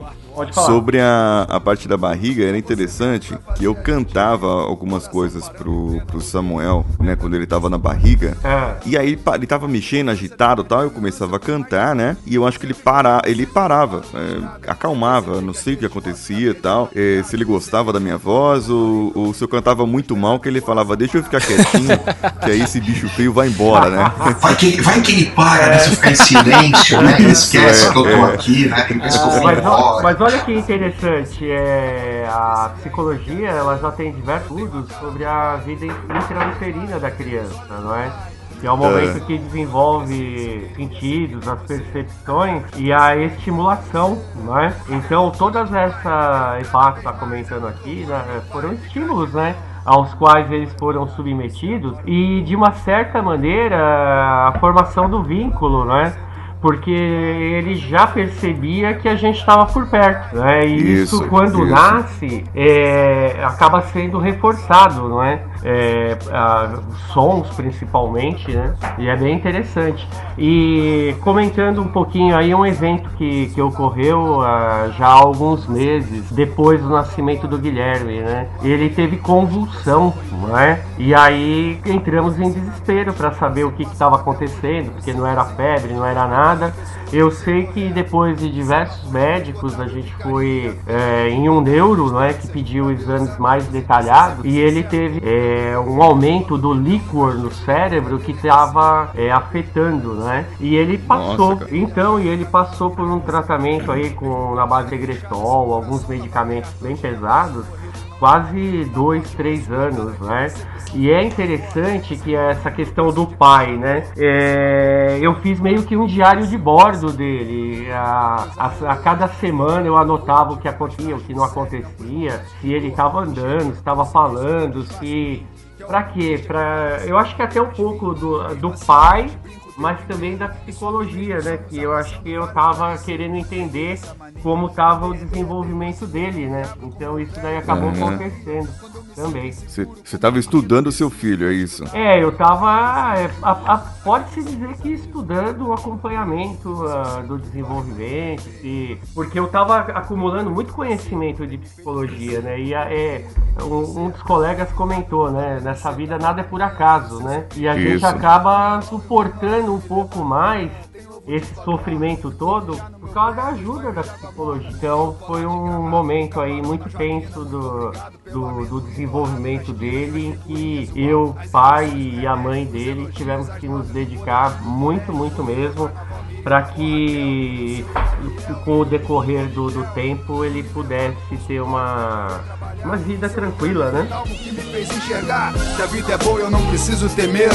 Sobre a, a parte da barriga, era interessante que eu cantava algumas coisas pro, pro Samuel, né, quando ele tava na barriga. É. E aí ele tava mexendo, agitado e tal, eu começava a cantar, né? E eu acho que ele, para, ele parava, é, acalmava, não sei o que acontecia e tal. É, se ele gostava da minha voz, ou, ou, se eu cantava muito mal, que ele falava, deixa eu ficar quietinho, que aí esse bicho feio vai embora, né? Vai que, vai que ele para, né? Se eu ficar em silêncio, né? Ele esquece é, que eu tô é. aqui, né? Que eu fui embora. Mas olha que interessante, é, a psicologia ela já tem diversos estudos sobre a vida intrauterina da criança, não é? Que é o momento é. que desenvolve sentidos, as percepções e a estimulação, não é? Então todas essa que está comentando aqui né, foram estímulos, né? aos quais eles foram submetidos e de uma certa maneira a formação do vínculo, né? Porque ele já percebia que a gente estava por perto, né? E isso, isso quando isso. nasce é, acaba sendo reforçado, não é? é, a, sons principalmente, né? E é bem interessante. E comentando um pouquinho aí um evento que, que ocorreu uh, já há alguns meses depois do nascimento do Guilherme, né? Ele teve convulsão, não é? E aí entramos em desespero para saber o que estava acontecendo, porque não era febre, não era nada nada. Eu sei que depois de diversos médicos, a gente foi é, em um neuro, né, que pediu exames mais detalhados, e ele teve é, um aumento do líquor no cérebro que estava é, afetando, né? E ele passou, Nossa, então, e ele passou por um tratamento aí com na base de Egretol, alguns medicamentos bem pesados, quase dois, três anos, né? E é interessante que essa questão do pai, né? É, eu fiz meio que um diário de bordo dele. A, a, a, cada semana eu anotava o que acontecia, o que não acontecia, se ele estava andando, se estava falando, se Pra quê? Pra... Eu acho que até um pouco do, do pai mas também da psicologia, né? Que eu acho que eu tava querendo entender como tava o desenvolvimento dele, né? Então isso daí acabou uhum. acontecendo também. Você estava estudando o seu filho, é isso? É, eu tava, é, pode-se dizer que estudando o acompanhamento uh, do desenvolvimento, e, porque eu tava acumulando muito conhecimento de psicologia, né? E é, um, um, dos colegas comentou, né? Nessa vida nada é por acaso, né? E a isso. gente acaba suportando um pouco mais esse sofrimento todo por causa da ajuda da psicologia. Então foi um momento aí muito tenso do, do, do, desenvolvimento dele em que eu, pai e a mãe dele tivemos que nos dedicar muito, muito mesmo para que com o decorrer do, do tempo ele pudesse ter uma, uma vida tranquila, né? Que me fez enxergar que a vida é boa e eu não preciso ter medo.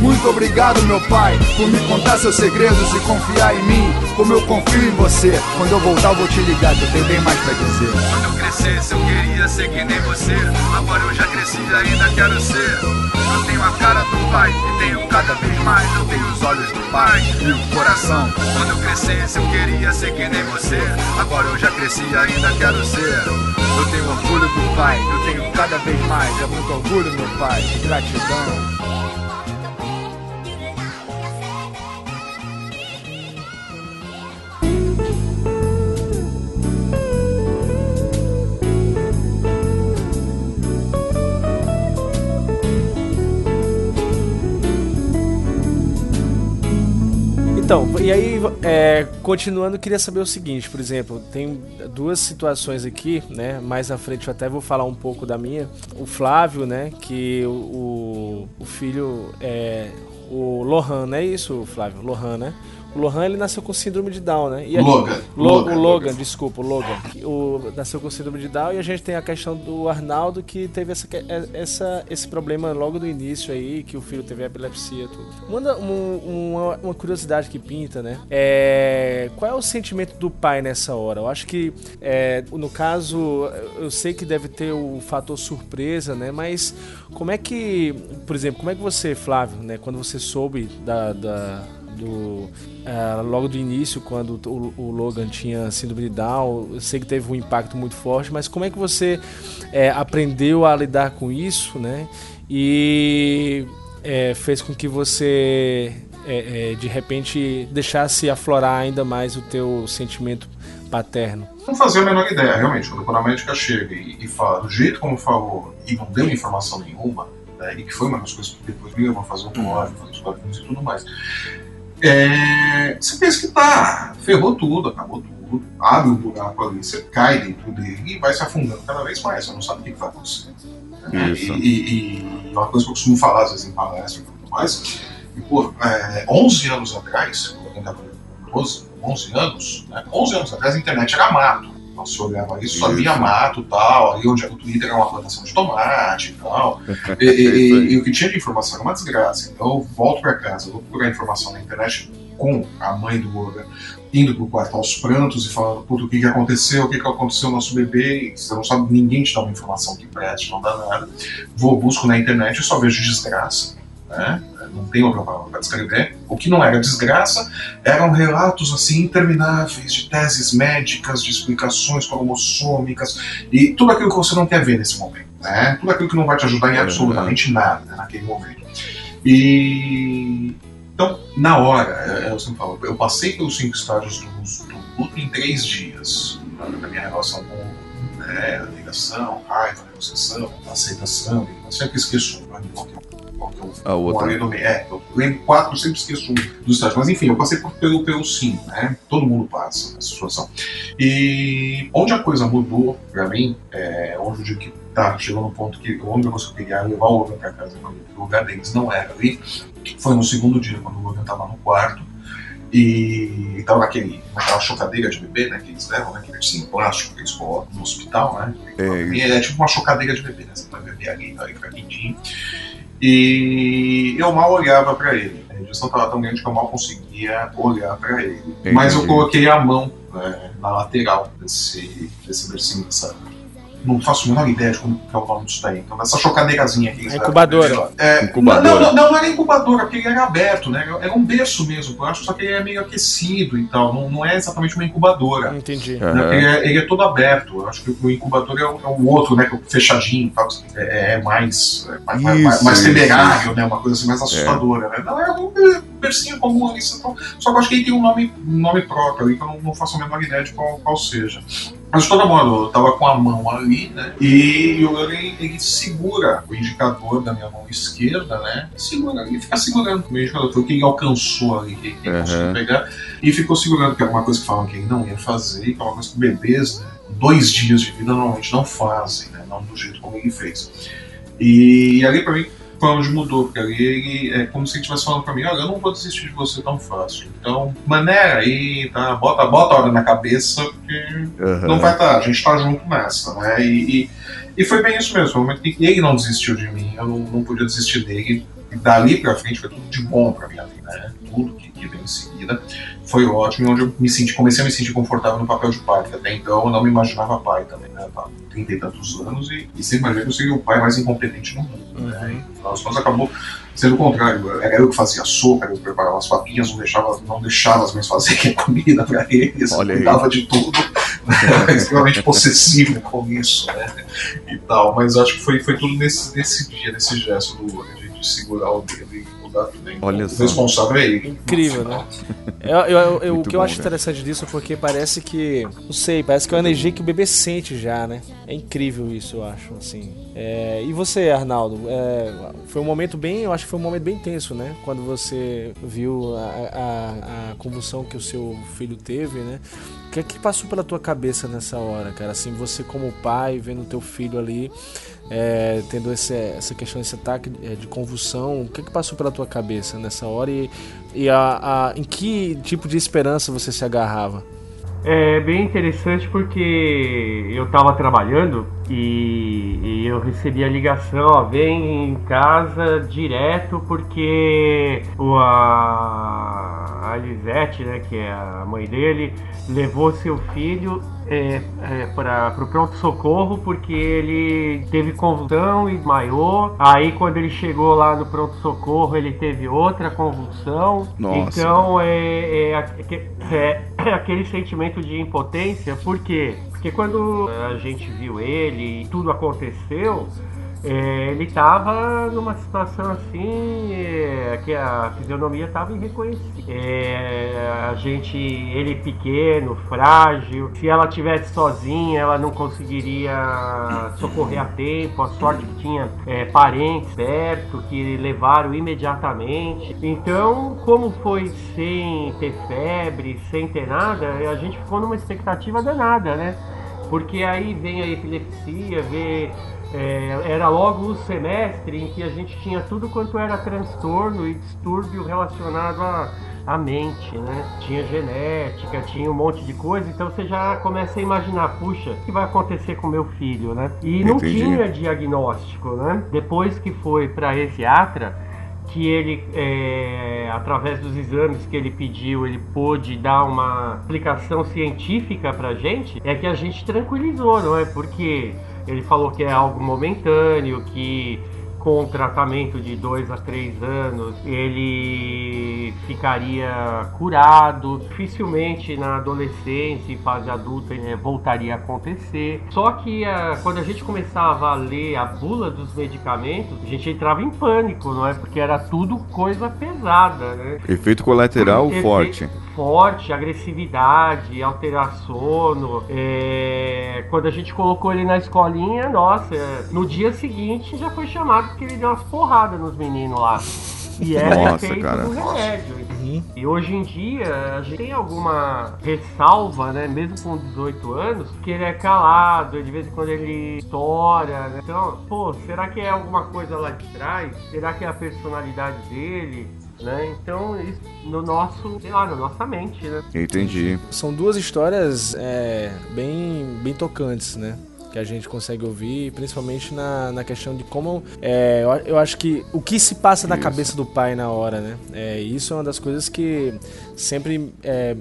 Muito obrigado, meu pai, por me contar seus segredos e confiar em mim, como eu confio em você. Quando eu voltar, eu vou te ligar, que eu tenho bem mais pra dizer. Quando eu crescesse, eu queria ser que nem você. Agora eu já ainda quero ser. Eu tenho a cara do pai e tenho cada vez mais. Eu tenho os olhos do pai e o coração. Quando eu crescesse eu queria ser que nem você Agora eu já cresci ainda quero ser Eu tenho orgulho do pai, eu tenho cada vez mais É muito orgulho meu pai, gratidão Então, e aí, é, continuando, queria saber o seguinte, por exemplo, tem duas situações aqui, né? Mais à frente eu até vou falar um pouco da minha. O Flávio, né? Que o, o filho é o Lohan, não é isso, Flávio? Lohan, né? O Lohan ele nasceu com síndrome de Down, né? E Logan. Lo, Logan. O Logan, desculpa, o Logan. O, nasceu com síndrome de Down e a gente tem a questão do Arnaldo que teve essa, é, essa, esse problema logo no início aí, que o filho teve epilepsia tudo. Uma, uma, uma curiosidade que pinta, né? É, qual é o sentimento do pai nessa hora? Eu acho que, é, no caso, eu sei que deve ter o fator surpresa, né? Mas como é que, por exemplo, como é que você, Flávio, né? Quando você soube da, da do uh, logo do início, quando o, o, Logan tinha síndrome de Down, eu sei que teve um impacto muito forte, mas como é que você é, aprendeu a lidar com isso, né? E é, fez com que você é, de repente deixasse aflorar ainda mais o teu sentimento paterno? Não fazia a menor ideia, realmente. Quando a médica chega e, e fala do jeito como falou e não deu informação nenhuma, né, e que foi uma das coisas que depois me levou a fazer um blog, fazer os quadrinhos e tudo mais. É, você pensa que tá, ferrou tudo, acabou tudo, abre um buraco ali, você cai dentro dele e vai se afundando cada vez mais, você não sabe o que vai acontecer. Isso. E, e, e uma coisa que eu costumo falar às vezes em palestra e tudo mais, e, pô, é, 11 anos atrás, quando eu estava 12, 11 anos, né, 11 anos atrás a internet era mato. Então, você olhava isso, só via mato tal, ali onde o Twitter era uma plantação de tomate e tal. e, e, e, o que tinha de informação era uma desgraça. Então eu volto para casa, vou procurar informação na internet com a mãe do Logan, indo pro quarto aos prantos e falando, puto, o que, que aconteceu, o que, que aconteceu ao nosso bebê, você não sabe, ninguém te dá uma informação que preste, não dá nada. Vou, busco na internet e só vejo desgraça. Né? Não tem outra palavra para descrever. O que não era desgraça eram relatos assim intermináveis de teses médicas, de explicações cromossômicas e tudo aquilo que você não quer ver nesse momento. Né? Tudo aquilo que não vai te ajudar em é absolutamente nada né, naquele momento. E então, na hora, eu sempre falo, eu passei pelos cinco estágios do, do luto em três dias na minha relação com né, a negação, raiva, negociação, aceitação, eu sempre esqueço um eu A outra. meio. É, eu lembro quatro, eu sempre esqueço um dos estágios. Mas enfim, eu passei por- pelo, pelo sim, né? Todo mundo passa nessa situação. E onde a coisa mudou pra mim, é, onde eu digo que tá, chegou no ponto que o único que eu queria levar o Logan pra casa, o lugar deles não era ali, foi no segundo dia, quando o Logan tava no quarto. E tava naquele, naquela chocadeira de bebê, né? Que eles levam, né? Aquele ursinho plástico que eles colocam no hospital, né? É, é tipo uma chocadeira de bebê, né? Você vai beber ali, tá ali rapidinho. E eu mal olhava pra ele. A injeção tava tão grande que eu mal conseguia olhar pra ele. Entendi. Mas eu coloquei a mão né, na lateral desse, desse bercinho, dessa. Não faço a menor ideia de como que é o nome disso daí. Então, dessa chocadeirazinha que eles A levam incubadora. É, Incubadora. Não, não, não, não era incubadora, porque ele era aberto, né? Era um berço mesmo, eu acho, só que ele é meio aquecido e tal. Não, não é exatamente uma incubadora. Entendi. Né? Aham. Ele, é, ele é todo aberto. Eu acho que o incubador é o, é o outro, né? Que é o fechadinho e tal. É, é mais, é mais, mais- Isso, mais isso, temerário, isso. né? Uma coisa assim mais assustadora, né? Não, é um bercinho comum ali. Só, só que eu acho que ele tem um nome, um nome próprio ali, que eu não, não faço a menor ideia de qual, qual seja. Mas de todo modo, eu tava com a mão ali, né? E eu, ele, ele segura o indicador da minha mão esquerda, né? Segura, ele fica segurando o indicador. Foi o que ele alcançou ali, que ele Aham. conseguiu pegar. E ficou segurando, que era uma coisa que falavam que ele não ia fazer, que é uma coisa que bebês, né? Dois dias de vida normalmente não fazem, né? Não do jeito como ele fez. E ali pra mim onde mudou, porque ali ele é como se ele estivesse falando pra mim, olha, eu não vou desistir de você tão fácil. Então, maneira aí, tá? Bota, bota a hora na cabeça, porque Aham. não vai estar, a gente tá junto nessa, né? E, e, e foi bem isso mesmo, foi o momento que ele não desistiu de mim, eu não, não podia desistir dele. E dali pra frente foi tudo de bom pra minha vida, né? Tudo que, que veio em seguida foi ótimo, onde eu me senti, comecei a me sentir confortável no papel de pai, que até então eu não me imaginava pai também, né? Com 30 e tantos anos e, e sempre imaginei que eu seria o pai mais incompetente do mundo, né? E, no final das contas acabou sendo o contrário. Era eu que fazia a sopa, eu que preparava as papinhas, não deixava, não deixava as minhas fazerem comida pra eles, Olha aí. cuidava de tudo. Era extremamente possessivo com isso, né? E tal. Mas acho que foi, foi tudo nesse, nesse dia, nesse gesto do de segurar o dedo e Olha o só. responsável é ele. Incrível, né? Eu, eu- eu- o que eu bom, acho cara. interessante disso é porque parece que. Não sei, parece que é uma energia que o bebê sente já, né? É incrível isso, eu acho, assim. É, e você, Arnaldo? É, foi um momento bem. Eu acho que foi um momento bem tenso, né? Quando você viu a, a- a convulsão que o seu filho teve, né? O que é que passou pela tua cabeça nessa hora, cara? Assim, você como pai, vendo teu filho ali. É, tendo esse, essa questão, esse ataque é, de convulsão, o que, que passou pela tua cabeça nessa hora e, e a, a- em que tipo de esperança você se agarrava? É bem interessante porque eu estava trabalhando e, e eu recebi a ligação, ó, vem em casa direto porque o, a, a Lisete, né, que é a mãe dele, levou seu filho é, para o pronto-socorro porque ele teve convulsão e desmaiou. Aí quando ele chegou lá no pronto-socorro ele teve outra convulsão. Nossa. Então é, é, é aquele sentimento de impotência, por quê? Porque quando a gente viu ele e tudo aconteceu, é, ele estava numa situação assim é, que a fisionomia estava irreconhecível. É, a gente, ele pequeno, frágil. Se ela tivesse sozinha, ela não conseguiria socorrer a tempo. A sorte que tinha é, parentes perto que levaram imediatamente. Então, como foi sem ter febre, sem ter nada, a gente ficou numa expectativa danada, né? Porque aí vem a epilepsia, vê é, era logo o semestre em que a gente tinha tudo quanto era transtorno e distúrbio relacionado à, à mente, né? Tinha genética, tinha um monte de coisa, então você já começa a imaginar, puxa, o que vai acontecer com meu filho, né? E não Entendi. tinha diagnóstico, né? Depois que foi para psiquiatra, que ele, é, através dos exames que ele pediu, ele pôde dar uma explicação científica pra gente, é que a gente tranquilizou, não é? Porque ele falou que é algo momentâneo, que com tratamento de dois a três anos ele ficaria curado. Dificilmente na adolescência e fase adulta eh, voltaria a acontecer. Só que ah, quando a gente começava a ler a bula dos medicamentos, a gente entrava em pânico, não é? Porque era tudo coisa pesada, né? Efeito colateral Efe- forte. Forte, agressividade, alterar sono. É... Quando a gente colocou ele na escolinha, nossa, no dia seguinte já foi chamado porque ele deu umas porradas nos meninos lá. E era Nossa, efeito cara. do remédio. E hoje em dia a gente tem alguma ressalva, né? Mesmo com 18 anos, que ele é calado, de vez em quando ele estoura, né? Então, pô, será que é alguma coisa lá de trás? Será que é a personalidade dele? Né? Então, isso no nosso, sei lá, na nossa mente, né? Entendi. São duas histórias é, bem, bem tocantes, né? Que a gente consegue ouvir, principalmente na, na questão de como. é, eu, eu acho que o que se passa na Isso. cabeça do pai na hora, né? É, isso é uma das coisas que sempre é,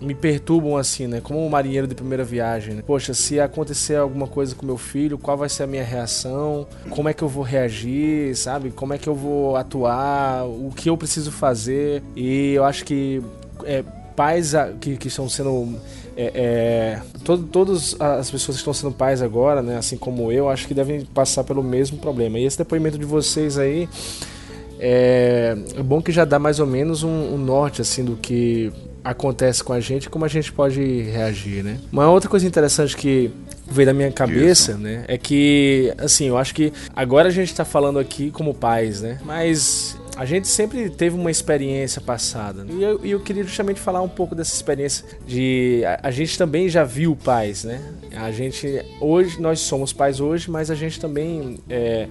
me perturbam assim, né? Como um marinheiro de primeira viagem. Né? Poxa, se acontecer alguma coisa com meu filho, qual vai ser a minha reação? Como é que eu vou reagir, sabe? Como é que eu vou atuar? O que eu preciso fazer? E eu acho que é, pais que, que estão sendo. É, é, todo, todas as pessoas que estão sendo pais agora, né, assim como eu, acho que devem passar pelo mesmo problema. E esse depoimento de vocês aí é, é bom que já dá mais ou menos um, um norte assim do que acontece com a gente como a gente pode reagir, né? Uma outra coisa interessante que veio da minha cabeça, né, é que assim, eu acho que agora a gente tá falando aqui como pais, né? Mas a gente sempre teve uma experiência passada. né? E eu, eu queria justamente falar um pouco dessa experiência de. A, a gente também já viu pais, né? A gente. Hoje, nós somos pais hoje, mas a gente também é,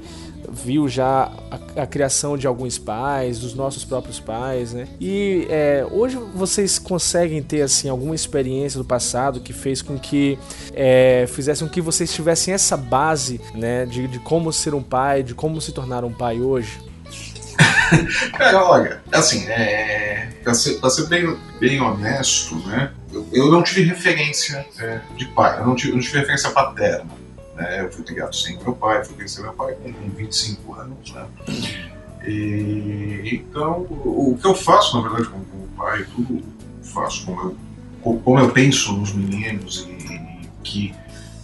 viu já a, a criação de alguns pais, dos nossos próprios pais, né? E é, hoje vocês conseguem ter, assim, alguma experiência do passado que fez com que é, fizesse com que vocês tivessem essa base, né? De, de como ser um pai, de como se tornar um pai hoje? Cara, olha, assim, é, pra ser, pra ser bem, bem honesto, né? Eu, eu não tive referência é, de pai, eu não tive, não tive referência paterna. Né? Eu fui criado sem meu pai, fui conhecer meu pai com 25 anos, né? E, então, o, que eu faço, na verdade, como, como pai, tudo faço como eu, co- como eu penso nos meninos e, e que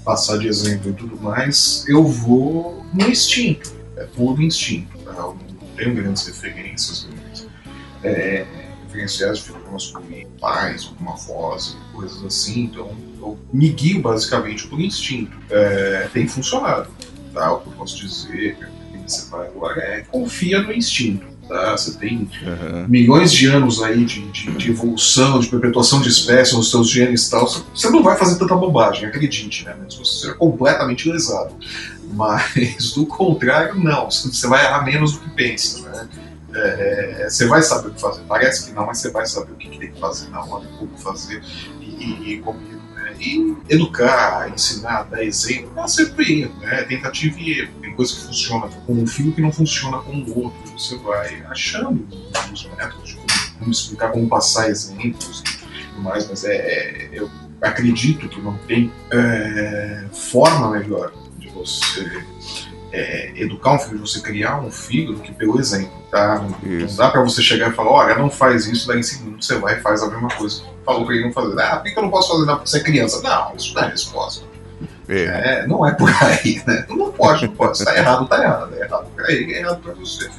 passar de exemplo e tudo mais, eu vou no instinto, é puro instinto. Tá? Eu não tenho grandes referências, é, de figura masculina, pais, alguma voz, coisas assim, então eu me guio basicamente por instinto. É, tem funcionado, tá? O que eu posso dizer, que você vai agora é confia no instinto. Tá? Você tem milhões de anos aí de, de, de evolução, de perpetuação de espécie nos seus genes e tal, você- não vai fazer tanta bobagem, acredite, né? Você ser completamente lesado. Mas, do contrário, não. Você vai errar menos do que pensa, né? É, você vai saber o que fazer. Parece que não, mas você vai saber o que tem que fazer na hora, como fazer e, e, e como né? E educar, ensinar, dar exemplo, é sempre erro, né? Tentativa e erro. Tem coisa que funciona com um filho que não funciona com o outro. Você vai achando os métodos como, como explicar, como passar exemplos e tudo mais, mas é, é- eu acredito que não tem é, forma melhor de você é, educar um filho, você criar um filho que pelo exemplo, tá? Não, não dá pra você chegar e falar, olha, não faz isso, daí em segundo você vai e faz a mesma coisa. Falou pra ele não fazer. Ah, por que eu não posso fazer nada porque você é criança? Não, isso não é resposta. É, não é por aí, né? Não pode, não pode. Se tá errado, tá errado. É errado pra ele, é errado pra você.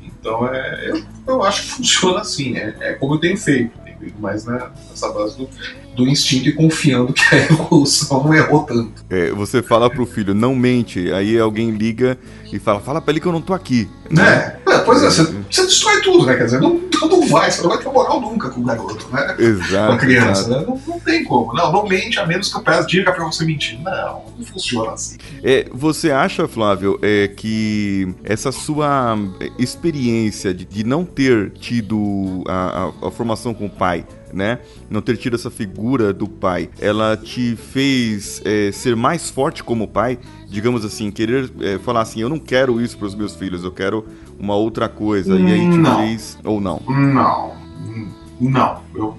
Então, é, eu, eu acho que funciona assim. É, é como eu tenho feito. Mais na, nessa base do, do instinto e confiando que a evolução não errou tanto. É, você fala pro filho, não mente, aí alguém liga e fala, fala pra ele que eu não tô aqui. Né? Pois é, você, você destrói tudo, né? Quer dizer, não, não vai, você não vai ter moral nunca com o garoto, né? Exato. Com a criança, exato. né? Não, não tem como. Não, não mente a menos que eu peça diga pra você mentir. Não, não funciona assim. É, você acha, Flávio, é, que essa sua experiência de, de não ter tido a, a- a formação com o pai, né? Não ter tido essa figura do pai, ela te fez é, ser mais forte como pai? Digamos assim, querer é, falar assim, eu não quero isso para os meus filhos, eu quero uma outra coisa. E aí te Não. fez. Ou não? Não, não, eu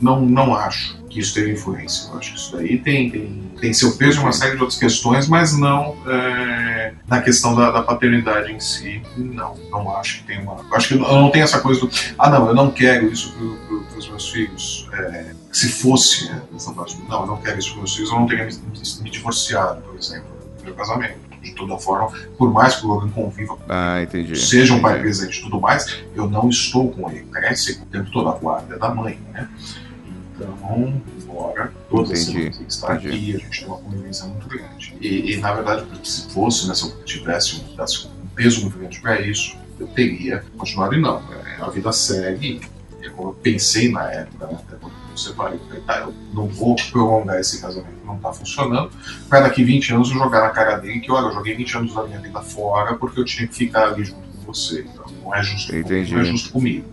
não, não acho que isso teve influência. Eu acho que isso daí tem, tem, tem seu peso em uma série de outras questões, mas não é, na questão da, da paternidade em si. Não, não acho que tem uma. Acho que eu não tenho essa coisa do. Ah, não, eu não quero isso para os meus filhos. É, se fosse é, parte, não, eu não quero isso para meus filhos, eu não teria me, me divorciado, por exemplo, do meu casamento. De toda forma, por mais que o Logan conviva Ah, entendi. seja um pai presente e tudo mais, eu não estou com ele. Cresce o tempo todo a guarda da mãe, né? Então, embora toda Entendi, essa está entendi. aqui, a gente tem uma convivência muito grande. E, e, na verdade, se fosse, né, se eu tivesse, um- tivesse um peso muito grande para isso, eu teria continuado e não. É, A vida segue. Eu pensei na época, né, até quando separei, eu falei, tá, eu não vou prolongar esse casamento, não tá funcionando. Para daqui 20 anos eu jogar na cara dele que, olha, eu joguei 20 anos da minha vida fora porque eu tinha que ficar ali junto com você. Então não é justo, comigo, não é justo comigo.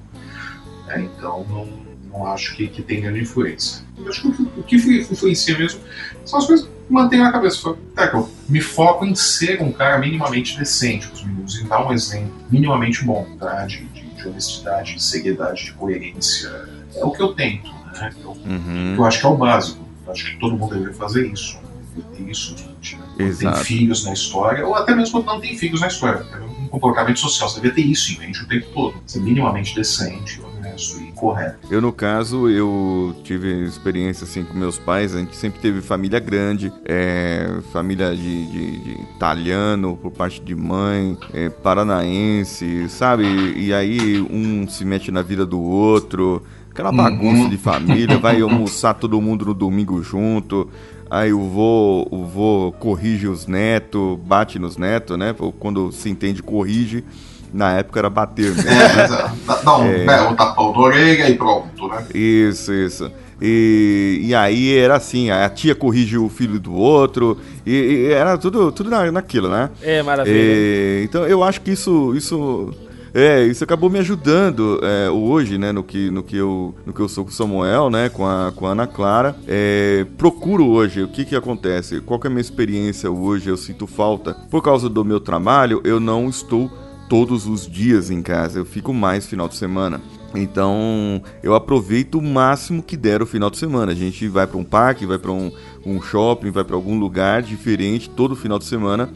É, então não, não acho que, que tem grande influência. Eu acho que o que- influencia mesmo são as coisas que eu mantenho na cabeça. Tá, eu me foco em ser um cara minimamente decente com os meninos, em dar um exemplo minimamente bom, tá? De, de, de honestidade, de seriedade, de coerência. É o que eu tento, né? Eu, Uhum. eu acho que é o básico. Eu acho que todo mundo deveria fazer isso. Ter isso, gente. Exato. tem filhos na história, ou até mesmo quando não tem filhos na história. É um comportamento social. Você deveria ter isso em mente o tempo todo. Ser minimamente decente, honesto e correto. Eu, no caso, eu tive experiência assim com meus pais. A gente sempre teve família grande, é, família de, de- de italiano por parte de mãe, é, paranaense, sabe? E aí um se mete na vida do outro. Aquela bagunça de família, vai almoçar todo mundo no domingo junto. Aí o vô, o vô corrige os netos, bate nos netos, né? Quando se entende, corrige. Na época era bater mesmo. É, né? dá, dá um, É. né, um tapão da orelha e pronto, né? Isso, isso. E, e aí era assim, a tia corrige o filho do outro, e, e era tudo, tudo na, naquilo, né? É, maravilha. E, então eu acho que isso, isso, é, isso acabou me ajudando é, hoje, né, no que, no, que eu, no que eu sou com o Samuel, né, com a, com a Ana Clara. É, procuro hoje, o que que acontece? Qual que é a minha experiência hoje? Eu sinto falta. Por causa do meu trabalho, eu não estou todos os dias em casa, eu fico mais final de semana. Então eu aproveito o máximo que der o final de semana. A gente vai para um parque, vai para um, um shopping, vai para algum lugar diferente todo final de semana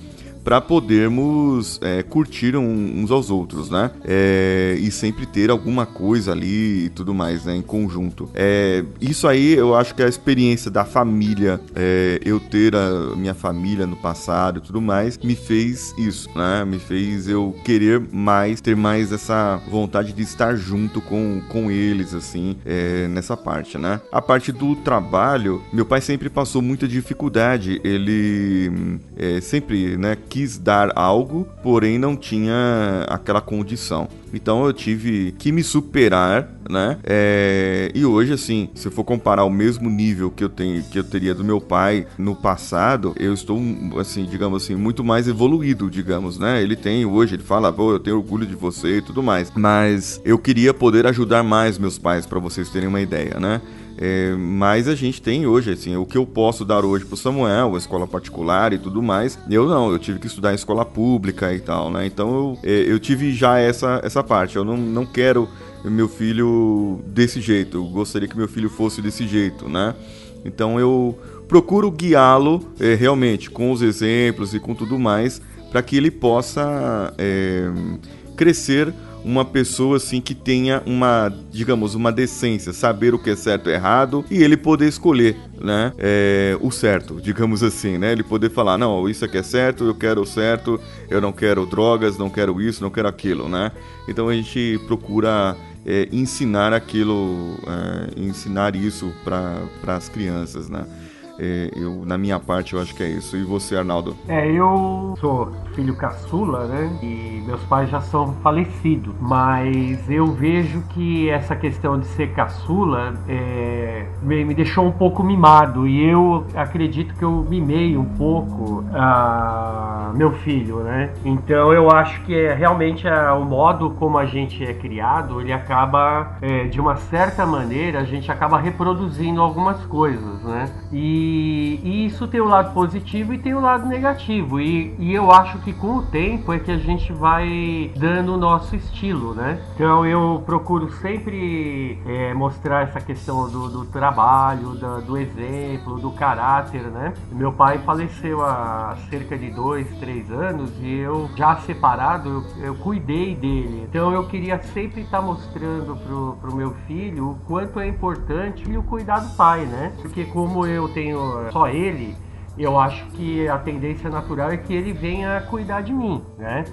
para podermos é, curtir uns aos outros, né? É, e sempre ter alguma coisa ali e tudo mais, né? Em conjunto. É, isso aí eu acho que é a experiência da família, é, eu ter a minha família no passado e tudo mais, me fez isso, né? Me fez eu querer mais, ter mais essa vontade de estar junto com, com eles, assim, é, nessa parte, né? A parte do trabalho, meu pai sempre passou muita dificuldade. Ele é, sempre, né, quis dar algo, porém não tinha aquela condição. Então eu tive que me superar, né? É, e hoje, assim, se eu for comparar o mesmo nível que eu tenho, que eu teria do meu pai no passado, eu estou, assim, digamos assim, muito mais evoluído, digamos, né? Ele tem hoje, ele fala, pô, eu tenho orgulho de você e tudo mais. Mas eu queria poder ajudar mais meus pais, para vocês terem uma ideia, né? É, mas a gente tem hoje, assim, o que eu posso dar hoje pro Samuel, a escola particular e tudo mais, eu não, eu tive que estudar em escola pública e tal, né? Então eu, é, eu tive já essa, essa parte, eu não, não quero meu filho desse jeito, eu gostaria que meu filho fosse desse jeito, né? Então eu procuro guiá-lo é, realmente com os exemplos e com tudo mais, para que ele possa é, crescer uma pessoa assim que tenha uma, digamos, uma decência, saber o que é certo e errado e ele poder escolher, né, é, o certo, digamos assim, né, ele poder falar, não, isso aqui é certo, eu quero o certo, eu não quero drogas, não quero isso, não quero aquilo, né. Então a gente procura é, ensinar aquilo, é, ensinar isso para as crianças, né. É, eu, na minha parte, eu acho que é isso. E você, Arnaldo? É, eu sou filho caçula, né? E meus pais já são falecidos. Mas eu vejo que essa questão de ser caçula é, me, deixou um pouco mimado. E eu acredito que eu mimei um pouco a meu filho, né? Então eu acho que é realmente a- o modo como a gente é criado, ele acaba, é, de uma certa maneira, a gente acaba reproduzindo algumas coisas, né? E, e isso tem o lado positivo e tem o lado negativo. E, e eu acho que com o tempo é que a gente vai dando o nosso estilo, né? Então eu procuro sempre é, mostrar essa questão do, do trabalho, da- do exemplo, do caráter, né? Meu pai faleceu há cerca de dois, três anos e eu já separado, eu, eu cuidei dele. Então eu queria sempre estar mostrando pro, pro meu filho o quanto é importante ele cuidar do pai, né? Porque como eu tenho só ele, eu acho que a tendência natural é que ele venha cuidar de mim, né?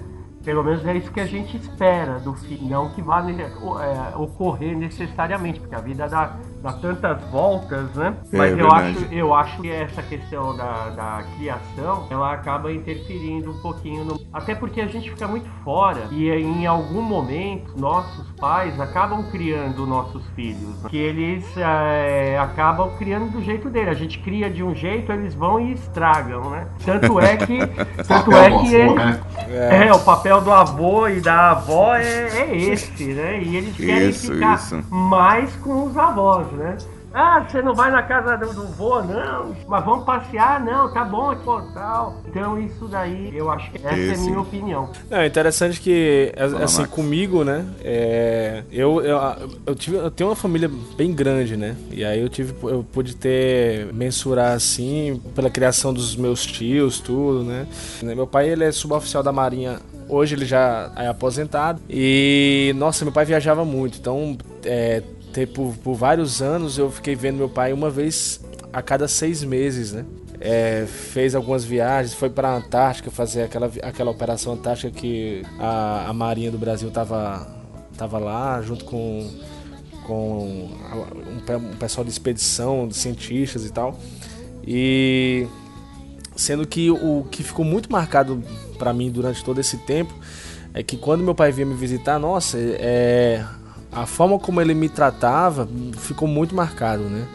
Pelo menos é isso que a gente espera do filho, não que vá o- é, ocorrer necessariamente, porque a vida dá dá tantas voltas, né? É, Mas eu, verdade. acho, eu acho que essa questão da, da criação, ela acaba interferindo um pouquinho no... Até porque a gente fica muito fora e em algum momento nossos pais acabam criando nossos filhos. né? Que eles é, acabam criando do jeito dele. A gente cria de um jeito, eles vão e estragam, né? Tanto é que... tanto é que... avô, né? é, o papel do avô e da avó é, é esse, né? E eles querem Isso, ficar isso. mais com os avós, né? Ah, você não vai na casa do, do vô, não? Mas vamos passear? Não, tá bom, pô, tal. Então isso daí, eu acho que essa é a Esse. minha opinião. É interessante que, Fala, assim, Max. comigo, né, é, eu, eu, eu, tive, eu tenho uma família bem grande, né, e aí eu tive, eu pude ter, mensurar, assim, pela criação dos meus tios, tudo, né. Meu pai, ele é suboficial da Marinha, hoje ele já é aposentado, e, nossa, meu pai viajava muito, então, é, por, por vários anos eu fiquei vendo meu pai uma vez a cada seis meses, né? É, fez algumas viagens, foi para a Antártica fazer aquela, aquela operação Antártica que a, a Marinha do Brasil tava, tava lá, junto com, com um, um pessoal de expedição, de cientistas e tal. E sendo que o que ficou muito marcado para mim durante todo esse tempo é que quando meu pai vinha me visitar, nossa, é, a forma como ele me tratava ficou muito marcado, né?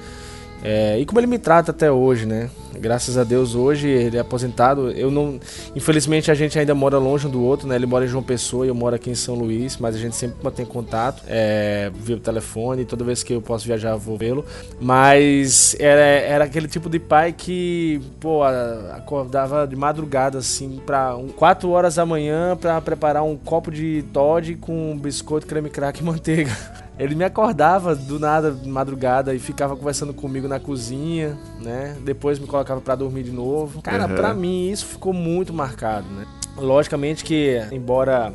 É, e como ele me trata até hoje, né? Graças a Deus hoje ele é aposentado. Eu não, infelizmente a gente ainda mora longe um do outro, né? Ele mora em João Pessoa e eu moro aqui em São Luís, mas a gente sempre mantém contato é, via telefone. Toda vez que eu posso viajar vou vê-lo. Mas era, era aquele tipo de pai que, pô, acordava de madrugada assim para um, 4 horas da manhã para preparar um copo de Todd com biscoito, creme crack e manteiga. Ele me acordava do nada de madrugada e ficava conversando comigo na cozinha, né? Depois me colocava pra dormir de novo. Cara, Uhum. pra mim isso ficou muito marcado, né? Logicamente que, embora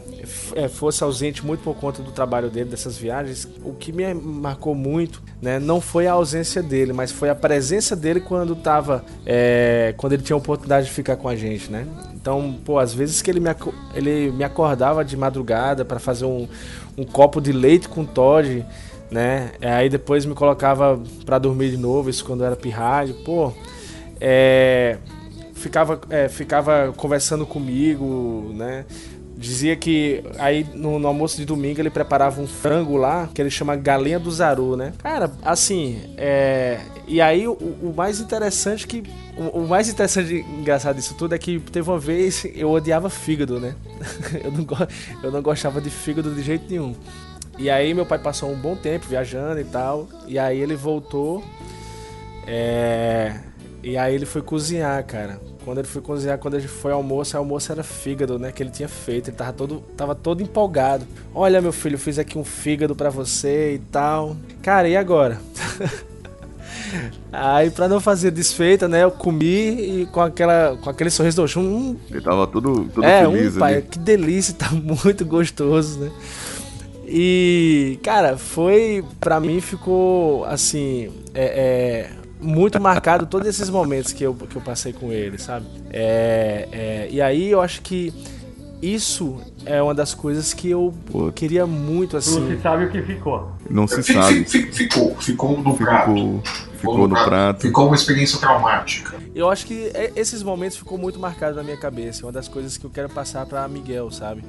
eh, fosse ausente muito por conta do trabalho dele, dessas viagens, o que me marcou muito, né, não foi a ausência dele, mas foi a presença dele quando tava, eh, quando ele tinha a oportunidade de ficar com a gente, né? Então, pô, às vezes que ele me, ele me acordava de madrugada para fazer um, um copo de leite com Todd, né? Aí depois me colocava pra dormir de novo, isso quando era pirralho. Pô, é, ficava, é, ficava conversando comigo, né? Dizia que aí no, no almoço de domingo ele preparava um frango lá, que ele chama galinha do zaru, né? Cara, assim, é... E aí o, o mais interessante que... O, o mais interessante engraçado disso tudo é que teve uma vez eu odiava fígado, né? eu, não, go- eu não gostava de fígado de jeito nenhum. E aí meu pai passou um bom tempo viajando e tal. E aí ele voltou. É... E aí ele foi cozinhar, cara. Quando ele foi cozinhar, quando ele foi ao almoço, o almoço era fígado, né? Que ele tinha feito. Ele tava todo, tava todo empolgado. Olha, meu filho, fiz aqui um fígado pra você e tal. Cara, e agora? aí, pra não fazer desfeita, né? Eu comi e com, aquela, com aquele sorriso do Oxum, hum, Ele tava todo, todo é, feliz um pai, ali. que delícia, tá muito gostoso, né? E, cara, foi, pra mim ficou, assim, é, é, muito marcado todos esses momentos que eu, que eu passei com ele, sabe? É, é, e aí eu acho que isso é uma das coisas que eu Pô. queria muito, Não assim. se sabe o que ficou. Não se sabe. fi- fi- Ficou, ficou no prato. Ficou, ficou no prato. Ficou uma experiência traumática. Eu acho que é- esses momentos ficou muito marcado na minha cabeça. É uma das coisas que eu quero passar para Miguel, sabe?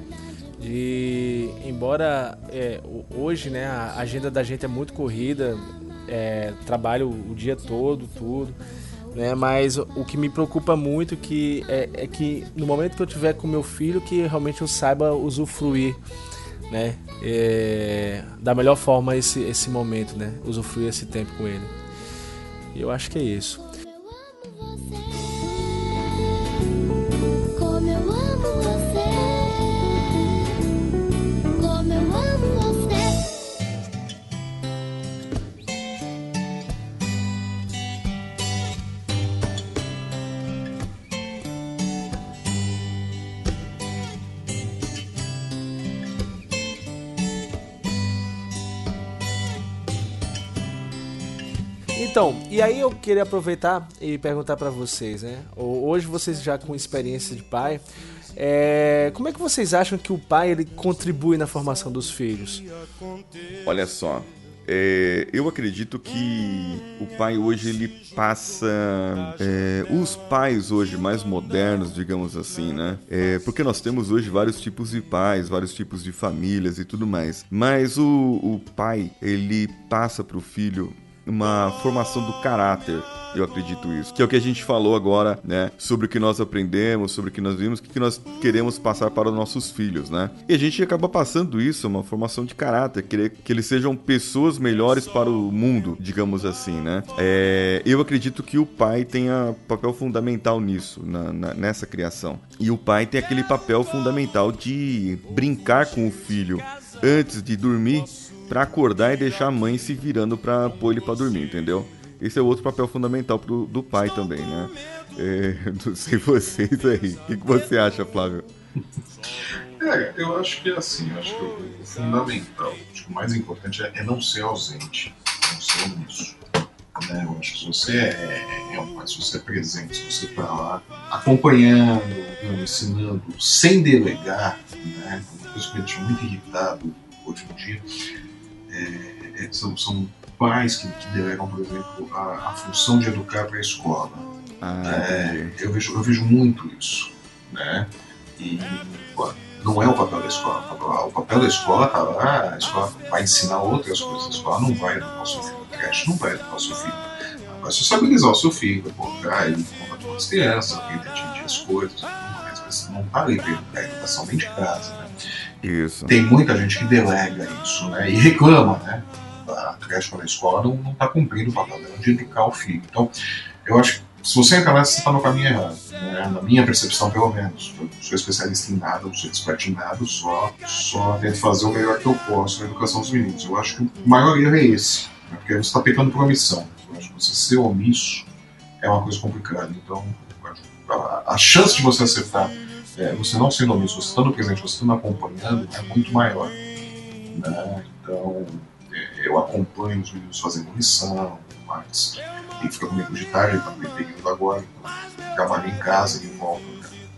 De embora é, hoje, né, a agenda da gente é muito corrida, é, trabalho o dia todo, tudo, né? Mas o, que me preocupa muito que é, é que no momento que eu tiver com meu filho, que realmente eu saiba usufruir, né? é, da melhor forma esse esse momento, né? Usufruir esse tempo com ele. E eu acho que é isso. Então, e aí eu queria aproveitar e perguntar pra vocês, né? Ho- Hoje vocês já com experiência de pai, é, como é que vocês acham que o pai ele contribui na formação dos filhos? Olha só, é, eu acredito que o pai hoje ele passa é, os pais hoje mais modernos, digamos assim, né? É, porque nós temos hoje vários tipos de pais, vários tipos de famílias e tudo mais. Mas o, o pai ele passa para o filho uma formação do caráter. Eu acredito isso. Que é o que a gente falou agora, né? Sobre o que nós aprendemos, sobre o que nós vimos, o que nós queremos passar para os nossos filhos, né? E a gente acaba passando isso, uma formação de caráter, querer que eles sejam pessoas melhores para o mundo, digamos assim, né? É, eu acredito que o pai tenha papel fundamental nisso, na, na, nessa criação. E o pai tem aquele papel fundamental de brincar com o filho antes de dormir para acordar e deixar a mãe se virando para pôr ele para dormir, entendeu? Esse é outro papel fundamental pro, do pai também, né? É, não sei vocês aí. O que, que você acha, Flávio? É, eu acho que é assim, acho que o fundamental, o mais importante é, é não ser ausente, não ser omisso. Né? Eu acho que se você é, é um pai, se você é presente, se você está lá acompanhando, ensinando, sem delegar, né? Uma coisa que me deixa muito irritado hoje em dia, é, é, são, são pais que, que delegam, por exemplo, a, a função de educar para a escola. Ah, É, eu, vejo, eu vejo muito isso. Né? E pô, não é o papel da escola. O papel da escola está lá, a escola vai ensinar outras coisas. A escola não vai educar o seu filho. A creche não vai educar o seu filho. Ela vai sociabilizar o seu filho, vai colocar ele com as crianças, ele atingir as coisas. Mas não está ali para educar a educação dentro de casa. Né? Isso. Tem muita gente que delega isso né? e reclama, né? A creche ou a escola não está cumprindo o papel de educar o filho. Então, eu acho que se você entrar nessa, você está no caminho errado. Né? Na minha percepção, pelo menos. Eu sou especialista em nada, não sou expert em nada, só, só tento fazer o melhor que eu posso na educação dos meninos. Eu acho que o maior erro é esse, né? porque você está pecando por omissão. Eu acho que você ser omisso é uma coisa complicada. Então, a, a chance de você acertar, é, você não sendo omisso, você estando presente, você estando acompanhando, é muito maior. Né? Então, é, eu acompanho os meninos fazendo lição, mas ele fica comigo de tarde, ele tá no período agora, então, trabalho em casa, ele volta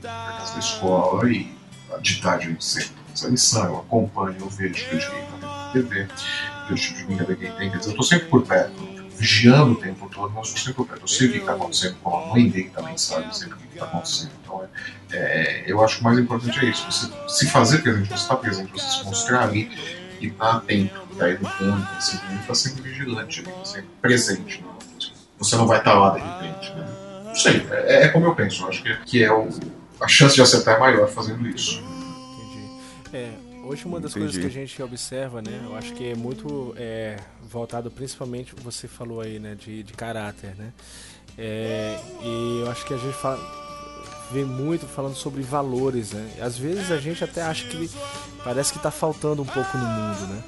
para casa da escola e de tarde a gente sempre faz a lição, eu acompanho, eu vejo o que eu na TV, vejo o que tem, quer dizer, eu estou sempre por perto, vigiando o tempo todo, mas perto, eu sei o que está acontecendo, como a mãe dele também sabe sempre o que está acontecendo, então é, é, eu acho que o mais importante é isso, você se fazer presente, você estar presente, você se mostrar ali e estar atento, estar educando, estar sempre vigilante, ali, sempre presente, né? você não vai estar lá de repente. Né? Não sei, é, é como eu penso. Eu acho que, que é o, a chance de acertar é maior fazendo isso. Entendi. É, hoje uma das Entendi. coisas que a gente observa, né, eu acho que é muito é, voltado principalmente, você falou aí, né, de, de caráter, né, é, e eu acho que a gente fala, vê muito falando sobre valores, né, às vezes a gente até acha que parece que está faltando um pouco no mundo, né,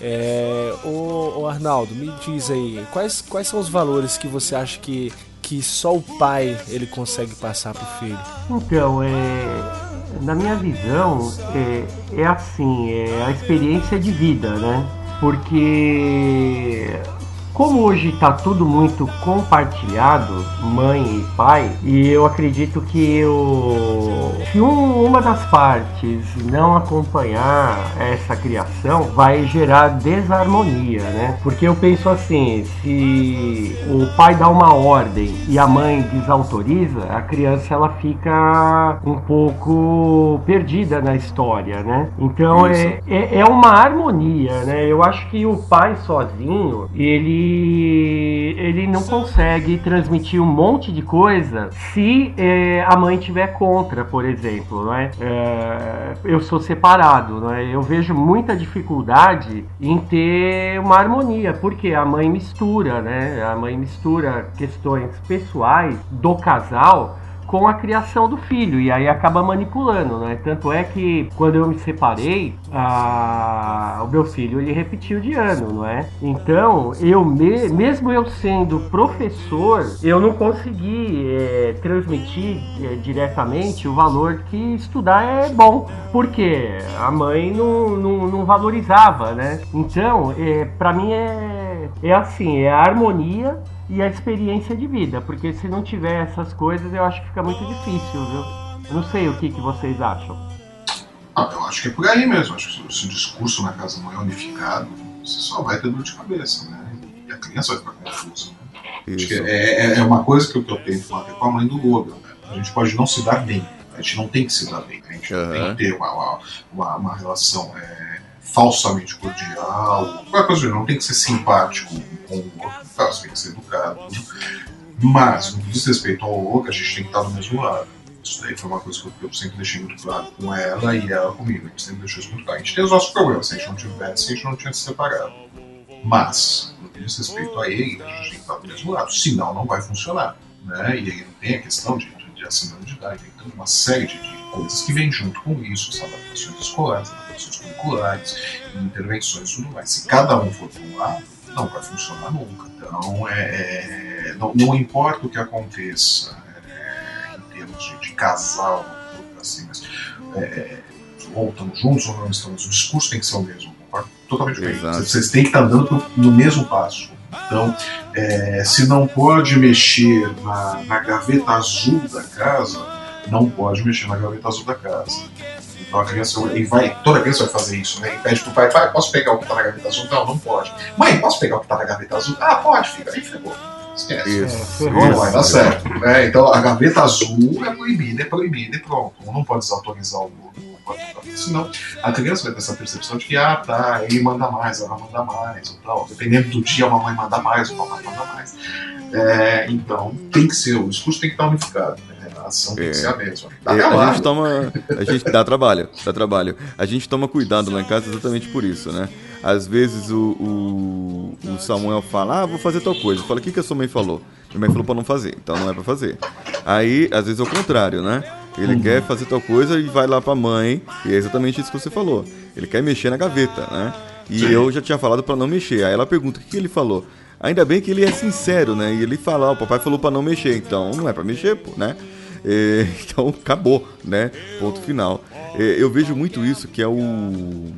é, o, o Arnaldo, me diz aí, quais, quais são os valores que você acha que, que só o pai ele consegue passar pro filho? Então, é, na minha visão, é, é assim, é a experiência de vida, né? Porque como hoje está tudo muito compartilhado, mãe e pai, e eu acredito que o, se um- uma das partes não acompanhar essa criação, vai gerar desarmonia, né? Porque eu penso assim, se o pai dá uma ordem e a mãe desautoriza, a criança ela fica um pouco perdida na história, né? Então é, é, é uma harmonia, né? Eu acho que o pai sozinho, ele ele não consegue transmitir um monte de coisa se é, a mãe tiver contra, por exemplo, não é? É, eu sou separado, não é? Eu vejo muita dificuldade em ter uma harmonia, porque a mãe mistura, né? A mãe mistura questões pessoais do casal com a criação do filho e aí acaba manipulando, né? Tanto é que quando eu me separei, a- o meu filho ele repetiu de ano, não é? Então eu me- mesmo eu sendo professor, eu não consegui é, transmitir é, diretamente o valor que estudar é bom, porque a mãe não, não, não valorizava, né? Então, é, para mim é, é assim, é a harmonia e a experiência de vida, porque se não tiver essas coisas, eu acho que fica muito difícil, viu? Eu não sei o que, que vocês acham. Ah, eu acho que é por aí mesmo. Acho que se o discurso na casa não é unificado, você só vai ter dor de cabeça, né? E a criança vai ficar confusa. Né? Acho Isso. que é, é- é uma coisa que eu, tento manter com a mãe do Logan. Né? A gente pode não se dar bem. A gente não tem que se dar bem. A gente não tem que ter uma, uma, uma, uma relação é, falsamente cordial. Qualquer coisa, não tem que ser simpático com o outro. Você tem que ser educado. tudo. Mas, no que diz respeito ao Logan, a gente tem que estar do mesmo lado. Isso daí foi uma coisa que eu, sempre deixei muito claro com ela e ela comigo. A gente sempre deixou isso muito claro. A gente tem os nossos problemas. Se a gente não tivesse, a gente não tinha se separado. Mas, no que diz respeito a ele, a gente tem que estar do mesmo lado. Senão, não vai funcionar. Né? E aí não tem a questão de, de, acima de idade. Tem uma série de, de coisas que vem junto com isso. As adaptações escolares, adaptações curriculares, intervenções e tudo mais. Se cada um for para um lado, não vai funcionar nunca. Então, é, é, não, não importa o que aconteça é, em termos de, de casal, assim, mas é, é, ou estamos juntos ou não estamos, o discurso tem que ser o mesmo. concordo Totalmente bem. Vocês têm que estar andando no mesmo passo. Então, é, se não pode mexer na, na gaveta azul da casa, não pode mexer na gaveta azul da casa. Então a criança e vai, toda criança vai fazer isso, né? E pede pro pai, pai, posso pegar o que tá na gaveta azul? Não, não pode. Mãe, posso pegar o que tá na gaveta azul? Ah, pode, filho. Aí ferrou. Esquece. Isso. Não vai dar certo. né? Então a gaveta azul é proibida, é proibida e pronto. Um não pode desautorizar o outro. Senão a criança vai ter essa percepção de que, ah, tá, ele manda mais, ela manda mais. Então, dependendo do dia, a mamãe manda mais, o papai manda mais. É, então, tem que ser, o discurso tem que estar unificado. Né? A ação tem É. que ser a mesma. Dá É, a trabalho. gente toma. A gente dá trabalho, dá trabalho. A gente toma cuidado lá em casa exatamente por isso, né? Às vezes o, o, o Samuel fala, ah, vou fazer tal coisa. Eu falo, o que, que a sua mãe falou? Minha mãe falou pra não fazer, então não é pra fazer. Aí, às vezes é o contrário, né? Ele Uhum. quer fazer tal coisa e vai lá pra mãe, e é exatamente isso que você falou. Ele quer mexer na gaveta, né? E Sim. eu já tinha falado pra não mexer. Aí ela pergunta, o que, que ele falou? Ainda bem que ele é sincero, né? E ele fala, ó, o papai falou pra não mexer, então não é pra mexer, pô, né? É, então acabou, né? Ponto final. É, eu vejo muito isso, que é o.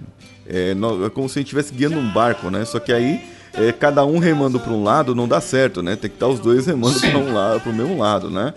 É, é como se a gente estivesse guiando um barco, né? Só que aí é, cada um remando para um lado não dá certo, né? Tem que estar os dois remando para um lado, pro mesmo lado, né?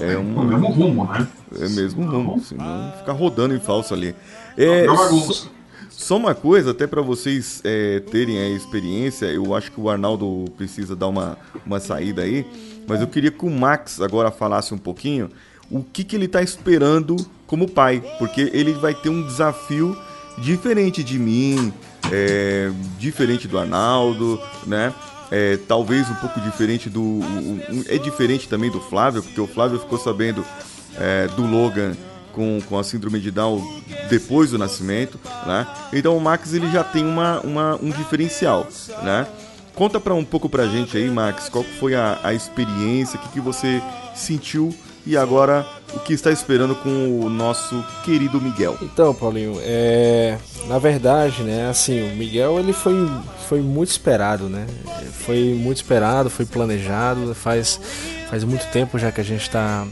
É O mesmo rumo, né? É mesmo rumo, senão ficar rodando em falso ali. É, É só, só uma coisa, até para vocês é, terem a experiência, eu acho que o Arnaldo precisa dar uma, uma saída aí, mas eu queria que o Max agora falasse um pouquinho o que, que ele está esperando como pai, porque ele vai ter um desafio diferente de mim, é, diferente do Arnaldo, né? É, talvez um pouco diferente do. um- é diferente também do Flávio, porque o Flávio ficou sabendo é, do Logan com, com a síndrome de Down depois do nascimento, né? Então o Max ele já tem uma, uma, um diferencial, né? Conta para um pouco pra gente aí, Max, qual foi a, a experiência, o que, que você sentiu e agora o que está esperando com o nosso querido Miguel. Então, Paulinho, é, na verdade, né, assim, o Miguel ele foi, foi muito esperado, né? Foi muito esperado, foi planejado, faz, faz muito tempo já que a gente tá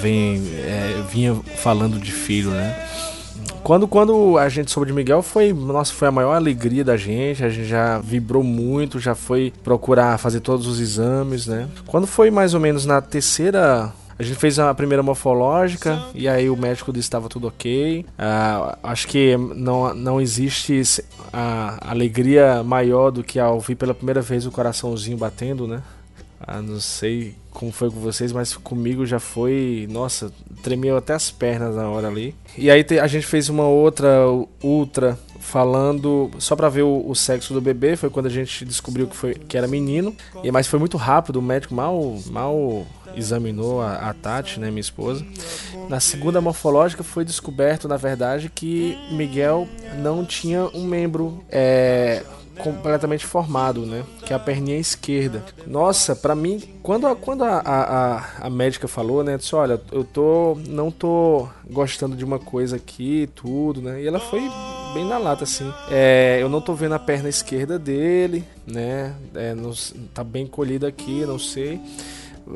vem é, vinha falando de filho, né? Quando, quando a gente soube de Miguel foi, nossa, foi a maior alegria da gente, a gente já vibrou muito, já foi procurar fazer todos os exames, né? Quando foi mais ou menos na terceira a gente fez a primeira morfológica e aí o médico disse que estava tudo ok. Ah, acho que não, não existe a alegria maior do que ao ouvir pela primeira vez o coraçãozinho batendo, né? Ah, não sei como foi com vocês, mas comigo já foi. Nossa, tremeu até as pernas na hora ali. E aí a gente fez uma outra ultra falando só pra ver o, o sexo do bebê. Foi quando a gente descobriu que, foi, que era menino. E, mas foi muito rápido, o médico mal, mal examinou a, a Tati, né, minha esposa. Na segunda morfológica foi descoberto, na verdade, que Miguel não tinha um membro. É, completamente formado, né? Que é a perninha esquerda. Nossa, pra mim, quando a, quando a, a, a- médica falou, né? Disse, olha, eu tô. não tô gostando de uma coisa aqui tudo, né? E ela foi bem na lata, assim. É, eu não tô vendo a perna esquerda dele, né? É, não tá bem colhida aqui, não sei.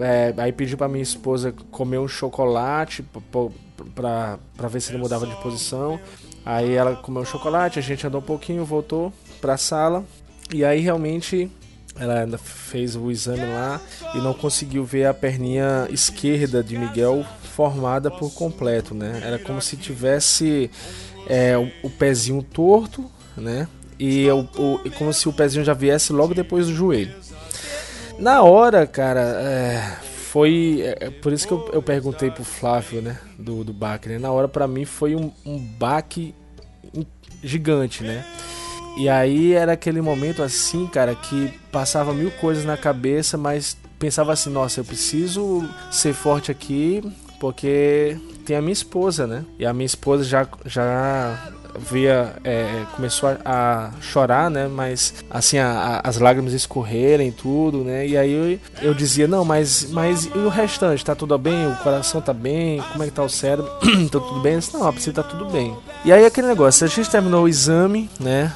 É, aí pediu pra minha esposa comer um chocolate pra, pra ver se ele mudava de posição. Aí ela comeu um chocolate, a gente andou um pouquinho, voltou pra sala. E aí realmente ela ainda fez o exame lá e não conseguiu ver a perninha esquerda de Miguel formada por completo, né? Era como se tivesse é, o, o pezinho torto, né? E o- e como se o pezinho já viesse logo depois do joelho. Na hora, cara, é, foi. É, é por isso que eu, eu perguntei pro Flávio, né? Do, do baque, né? Na hora, pra mim, foi um, um baque gigante, né? E aí era aquele momento assim, cara, que passava mil coisas na cabeça, mas pensava assim, nossa, eu preciso ser forte aqui, porque tem a minha esposa, né? E a minha esposa já, já via, é, começou a, a chorar, né? Mas assim, a- a- as lágrimas escorrerem tudo, né? E aí eu, eu dizia, não, mas, mas e o restante? Tá tudo bem? O coração tá bem? Como é que tá o cérebro? tá tudo bem? Eu disse, não, a princípio tá tudo bem. E aí aquele negócio, a gente terminou o exame, né?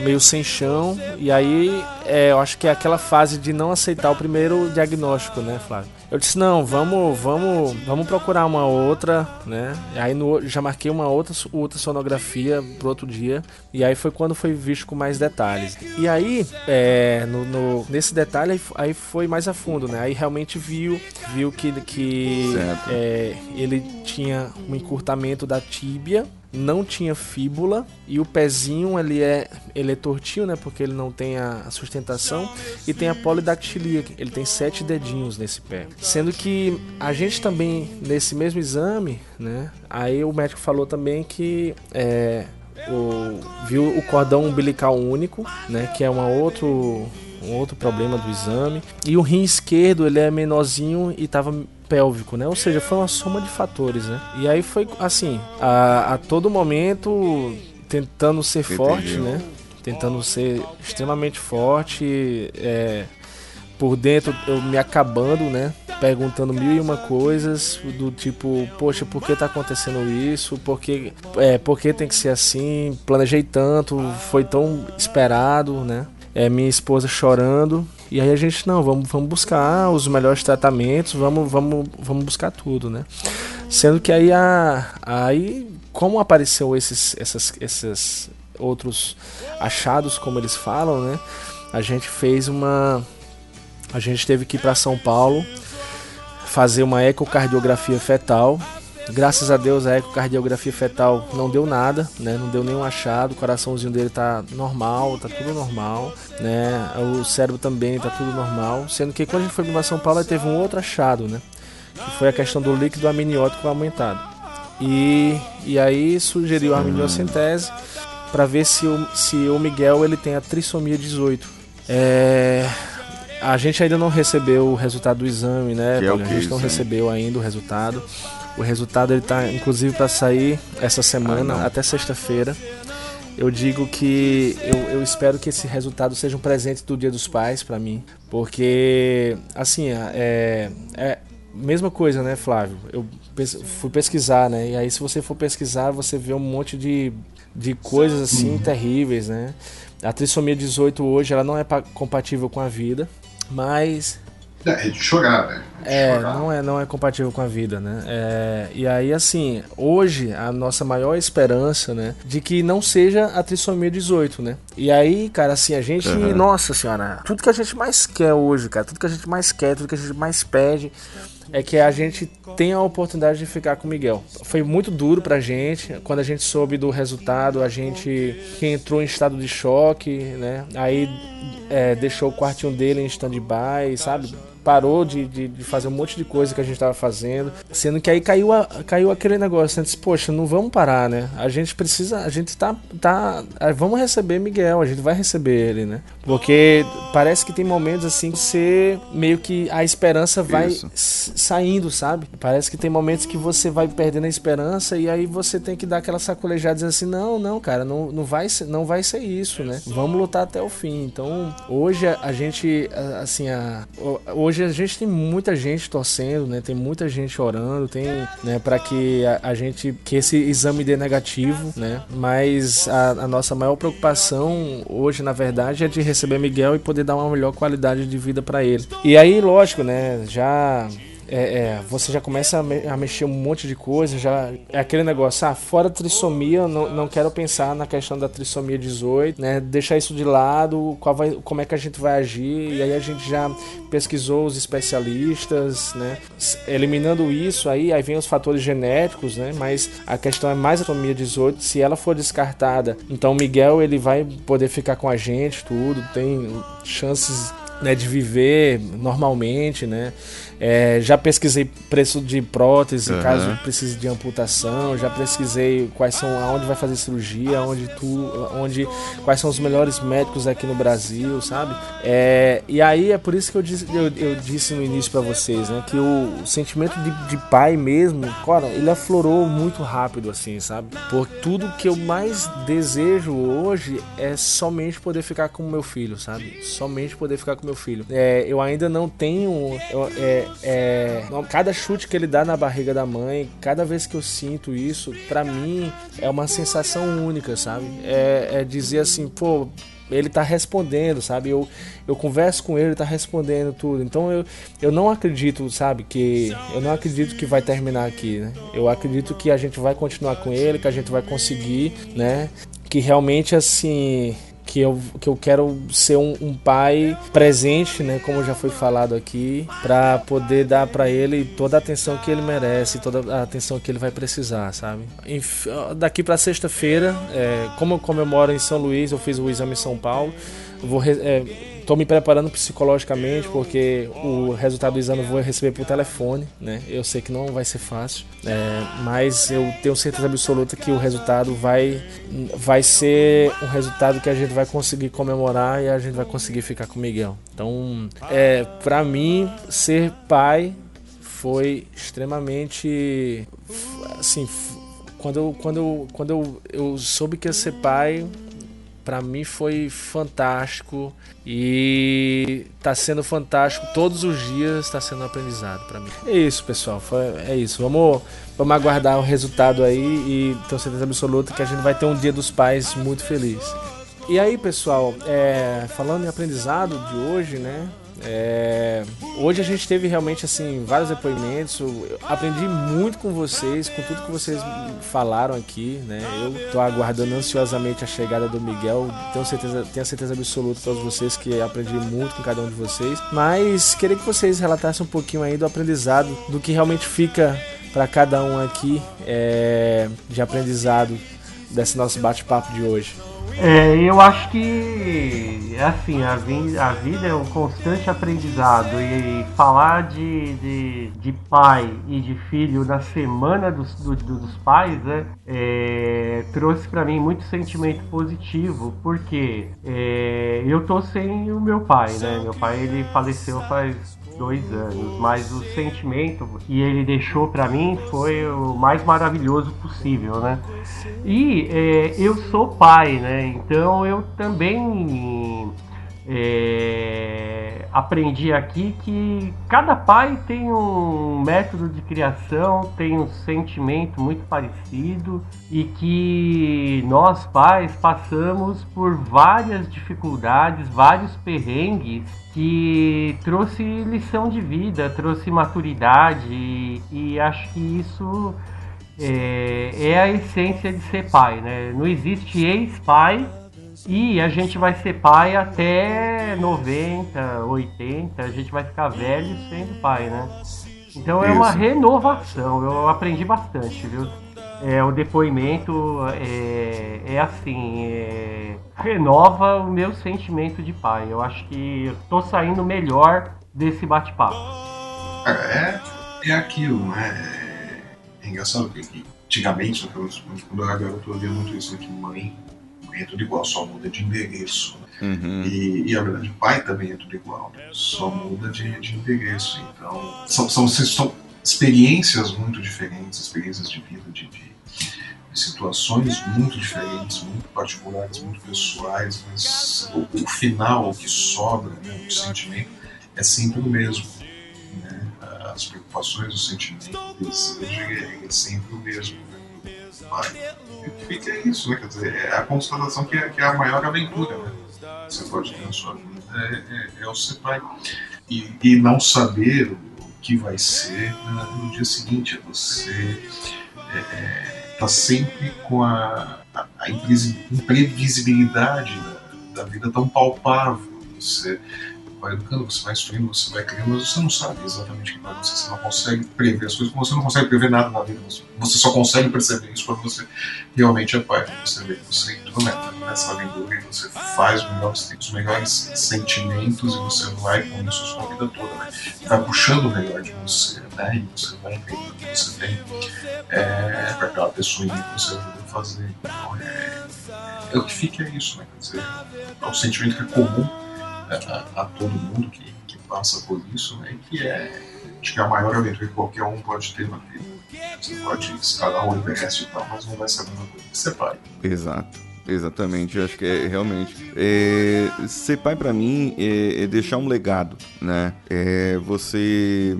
Meio sem chão. E aí é, eu acho que é aquela fase de não aceitar o primeiro diagnóstico, né, Flávio? Eu disse, não, vamos, vamos, vamos procurar uma outra, né? E aí no, já marquei uma outra, outra sonografia pro outro dia. E aí foi quando foi visto com mais detalhes. E aí, é, no, no- nesse detalhe, aí foi mais a fundo, né? Aí realmente viu, viu que, que é, ele tinha um encurtamento da tíbia, não tinha fíbula e o pezinho ele é, ele é tortinho, né? Porque ele não tem a sustentação e tem a polidactilia, ele tem sete dedinhos nesse pé. Sendo que a gente também, nesse mesmo exame, né? Aí o médico falou também que é, o, viu o cordão umbilical único, né? Que é uma outro, um outro problema do exame. E o rim esquerdo, ele é menorzinho e tava pélvico, né? Ou seja, foi uma soma de fatores, né? E aí foi assim, a, a todo momento tentando ser Entendi. forte, né? Tentando ser extremamente forte, é, por dentro eu me acabando, né? Perguntando mil e uma coisas do tipo, poxa, por que tá acontecendo isso? Por que, é, por que tem que ser assim? Planejei tanto, foi tão esperado, né? É, minha esposa chorando. E aí a gente, não, vamos, vamos buscar os melhores tratamentos, vamos, vamos, vamos buscar tudo, né? Sendo que aí, a, aí como apareceu esses, essas, esses outros achados, como eles falam, né? A gente fez uma. A gente teve que ir para São Paulo fazer uma ecocardiografia fetal. Graças a Deus a ecocardiografia fetal não deu nada, né? Não deu nenhum achado, o coraçãozinho dele tá normal, tá tudo normal, né? O cérebro também tá tudo normal, sendo que quando a gente foi para São Paulo, teve um outro achado, né? Que foi a questão do líquido amniótico aumentado. E, e aí sugeriu a amniocentese para ver se o, se o Miguel ele tem a trissomia 18. É, a gente ainda não recebeu o resultado do exame, né? Que é a gente não recebeu ainda o resultado. O resultado ele tá inclusive para sair essa semana, Ah, até sexta-feira. Eu digo que eu, eu espero que esse resultado seja um presente do Dia dos Pais para mim, porque assim é, é mesma coisa, né, Flávio? Eu fui pesquisar, né? E aí se você for pesquisar, você vê um monte de, de coisas assim terríveis, né? A trissomia 18 hoje ela não é pa- compatível com a vida, mas É de chorar, né? é, não é, não é compatível com a vida, né? É, e aí, assim, hoje a nossa maior esperança, né, de que não seja a trissomia 18, né? E aí, cara, assim, a gente, Uhum. nossa senhora, tudo que a gente mais quer hoje, cara, tudo que a gente mais quer, tudo que a gente mais pede é que a gente tenha a oportunidade de ficar com o Miguel. Foi muito duro pra gente, quando a gente soube do resultado, a gente que entrou em estado de choque, né? Aí é, deixou o quartinho dele em stand-by, sabe? Parou de, de, de fazer um monte de coisa que a gente tava fazendo. Sendo que aí caiu, a- caiu aquele negócio, né? Disse, Poxa, não vamos parar, né? A gente precisa, a gente tá, tá. ah, Vamos receber Miguel, a gente vai receber ele, né? Porque parece que tem momentos assim que você meio que a esperança vai Isso. saindo, sabe? Parece que tem momentos que você vai perdendo a esperança e aí você tem que dar aquela sacolejada dizendo assim, não, não, cara, não, não, vai, ser, não vai ser isso, né? Vamos lutar até o fim. Então, hoje a, a gente, assim, a, o- hoje a gente tem muita gente torcendo, né? Tem muita gente orando, tem, né, para que a, a gente, que esse exame dê negativo, né? Mas a, a nossa maior preocupação hoje, na verdade, é de receber Miguel e poder dar uma melhor qualidade de vida para ele. E aí, lógico, né? Já é, é, você já começa a, me a, mexer um monte de coisa, já é aquele negócio, ah, fora trissomia, não, não quero pensar na questão da trissomia 18, né? Deixar isso de lado, qual vai, como é que a gente vai agir, e aí a gente já pesquisou os especialistas, né? Eliminando isso aí, aí vem os fatores genéticos, né? Mas a questão é mais a trissomia 18, se ela for descartada, então o Miguel ele vai poder ficar com a gente, tudo, tem chances né, de viver normalmente, né? É, já pesquisei preço de prótese uhum. caso precise de amputação. Já pesquisei quais são, aonde vai fazer cirurgia, onde tu, onde, quais são os melhores médicos aqui no Brasil, sabe? É, e aí é por isso que eu disse, eu, eu disse no início para vocês, né, que o, o sentimento de, de, pai mesmo, cara, ele aflorou muito rápido, assim, sabe? Por tudo que eu mais desejo hoje é somente poder ficar com meu filho, sabe? Somente poder ficar com meu filho. É, eu ainda não tenho, eu, é, é, cada chute que ele dá na barriga da mãe, cada vez que eu sinto isso, para mim é uma sensação única, sabe? É, é, dizer assim, pô, ele tá respondendo, sabe? Eu, eu converso com ele, ele tá respondendo tudo. Então eu, eu não acredito, sabe, que eu não acredito que vai terminar aqui, né? Eu acredito que a gente vai continuar com ele, que a gente vai conseguir, né? Que realmente assim, que eu, que eu quero ser um, um pai presente, né, como já foi falado aqui, para poder dar para ele toda a atenção que ele merece, toda a atenção que ele vai precisar, sabe? Daqui para sexta-feira, é, como, como eu moro em São Luís, eu fiz o exame em São Paulo, vou é, Tô me preparando psicologicamente porque o resultado do exame eu vou receber por telefone, né? Eu sei que não vai ser fácil, é, mas eu tenho certeza absoluta que o resultado vai, vai ser um resultado que a gente vai conseguir comemorar e a gente vai conseguir ficar com o Miguel. Então, é, para mim, ser pai foi extremamente assim quando eu, quando eu, quando eu, eu soube que ia ser pai para mim foi fantástico e tá sendo fantástico todos os dias está sendo um aprendizado para mim. É isso pessoal foi, é isso. Vamos vamos aguardar o resultado aí e tenho certeza absoluta que a gente vai ter um dia dos pais muito feliz. E aí pessoal é, falando em aprendizado de hoje né é, hoje a gente teve realmente assim vários depoimentos. Eu aprendi muito com vocês, com tudo que vocês falaram aqui, né? Eu tô aguardando ansiosamente a chegada do Miguel. Tenho certeza, tenho certeza absoluta todos vocês que aprendi muito com cada um de vocês. Mas queria que vocês relatassem um pouquinho aí do aprendizado, do que realmente fica para cada um aqui é, de aprendizado desse nosso bate-papo de hoje. É, eu acho que assim, a, vi a vida é um constante aprendizado e falar de, de, de pai e de filho na semana dos, do, dos pais né, é, trouxe para mim muito sentimento positivo, porque é, eu tô sem o meu pai, né? Meu pai ele faleceu faz dois anos, mas o sentimento que ele deixou para mim foi o mais maravilhoso possível, né? E é, eu sou pai, né? Então eu também é, aprendi aqui que cada pai tem um método de criação, tem um sentimento muito parecido e que nós pais passamos por várias dificuldades, vários perrengues que trouxe lição de vida, trouxe maturidade e, e acho que isso é, é a essência de ser pai, né? Não existe ex-pai e a gente vai ser pai até 90, 80, a gente vai ficar velho sendo pai, né? Então é uma renovação, eu aprendi bastante, viu? É, o depoimento é, é assim, é, renova o meu sentimento de pai. Eu acho que eu tô saindo melhor desse bate-papo. É, é aquilo, né? É engraçado que antigamente, quando eu era garoto, eu via muito isso aqui, mãe é tudo igual, só muda de endereço. Uhum. E, e a verdade, pai também é tudo igual, só muda de, de endereço. Então, são, são, são experiências muito diferentes, experiências de vida, de, de, de situações muito diferentes, muito particulares, muito pessoais, mas o, o final, o que sobra, né, o sentimento, é sempre o mesmo. Né? As preocupações, o sentimento, o desejo é, é sempre o mesmo. Fica é isso, né? Quer dizer, é a constatação que é, que é a maior aventura, né? Você pode ter na sua vida, é, é, é o ser pai. E, e não saber o que vai ser né, no dia seguinte. Você está sempre com a, a, a imprevisibilidade da, da vida tão palpável. Você vai educando, você vai instruindo, você vai criando, mas você não sabe exatamente o que vai acontecer, você não consegue prever as coisas, você não consegue prever nada na vida, você só consegue perceber isso quando você realmente é pai, você vê você entrometa nessa aventura e você faz melhores, os melhores sentimentos e você vai com isso a sua vida toda, né? vai puxando o melhor de você, né? e você vai entendendo o que você tem é, para aquela pessoa que você ajuda a fazer. Então, é, é, o que fica é isso, né? Quer dizer, é um sentimento que é comum a, a, todo mundo que, que, passa por isso, né? Que é, acho que é a maior aventura que qualquer um pode ter na vida. Você pode escalar o Everest e tal, mas não vai ser a mesma coisa que ser pai. Exato. Exatamente, eu acho que é realmente. É, ser pai para mim é, é, deixar um legado, né? É você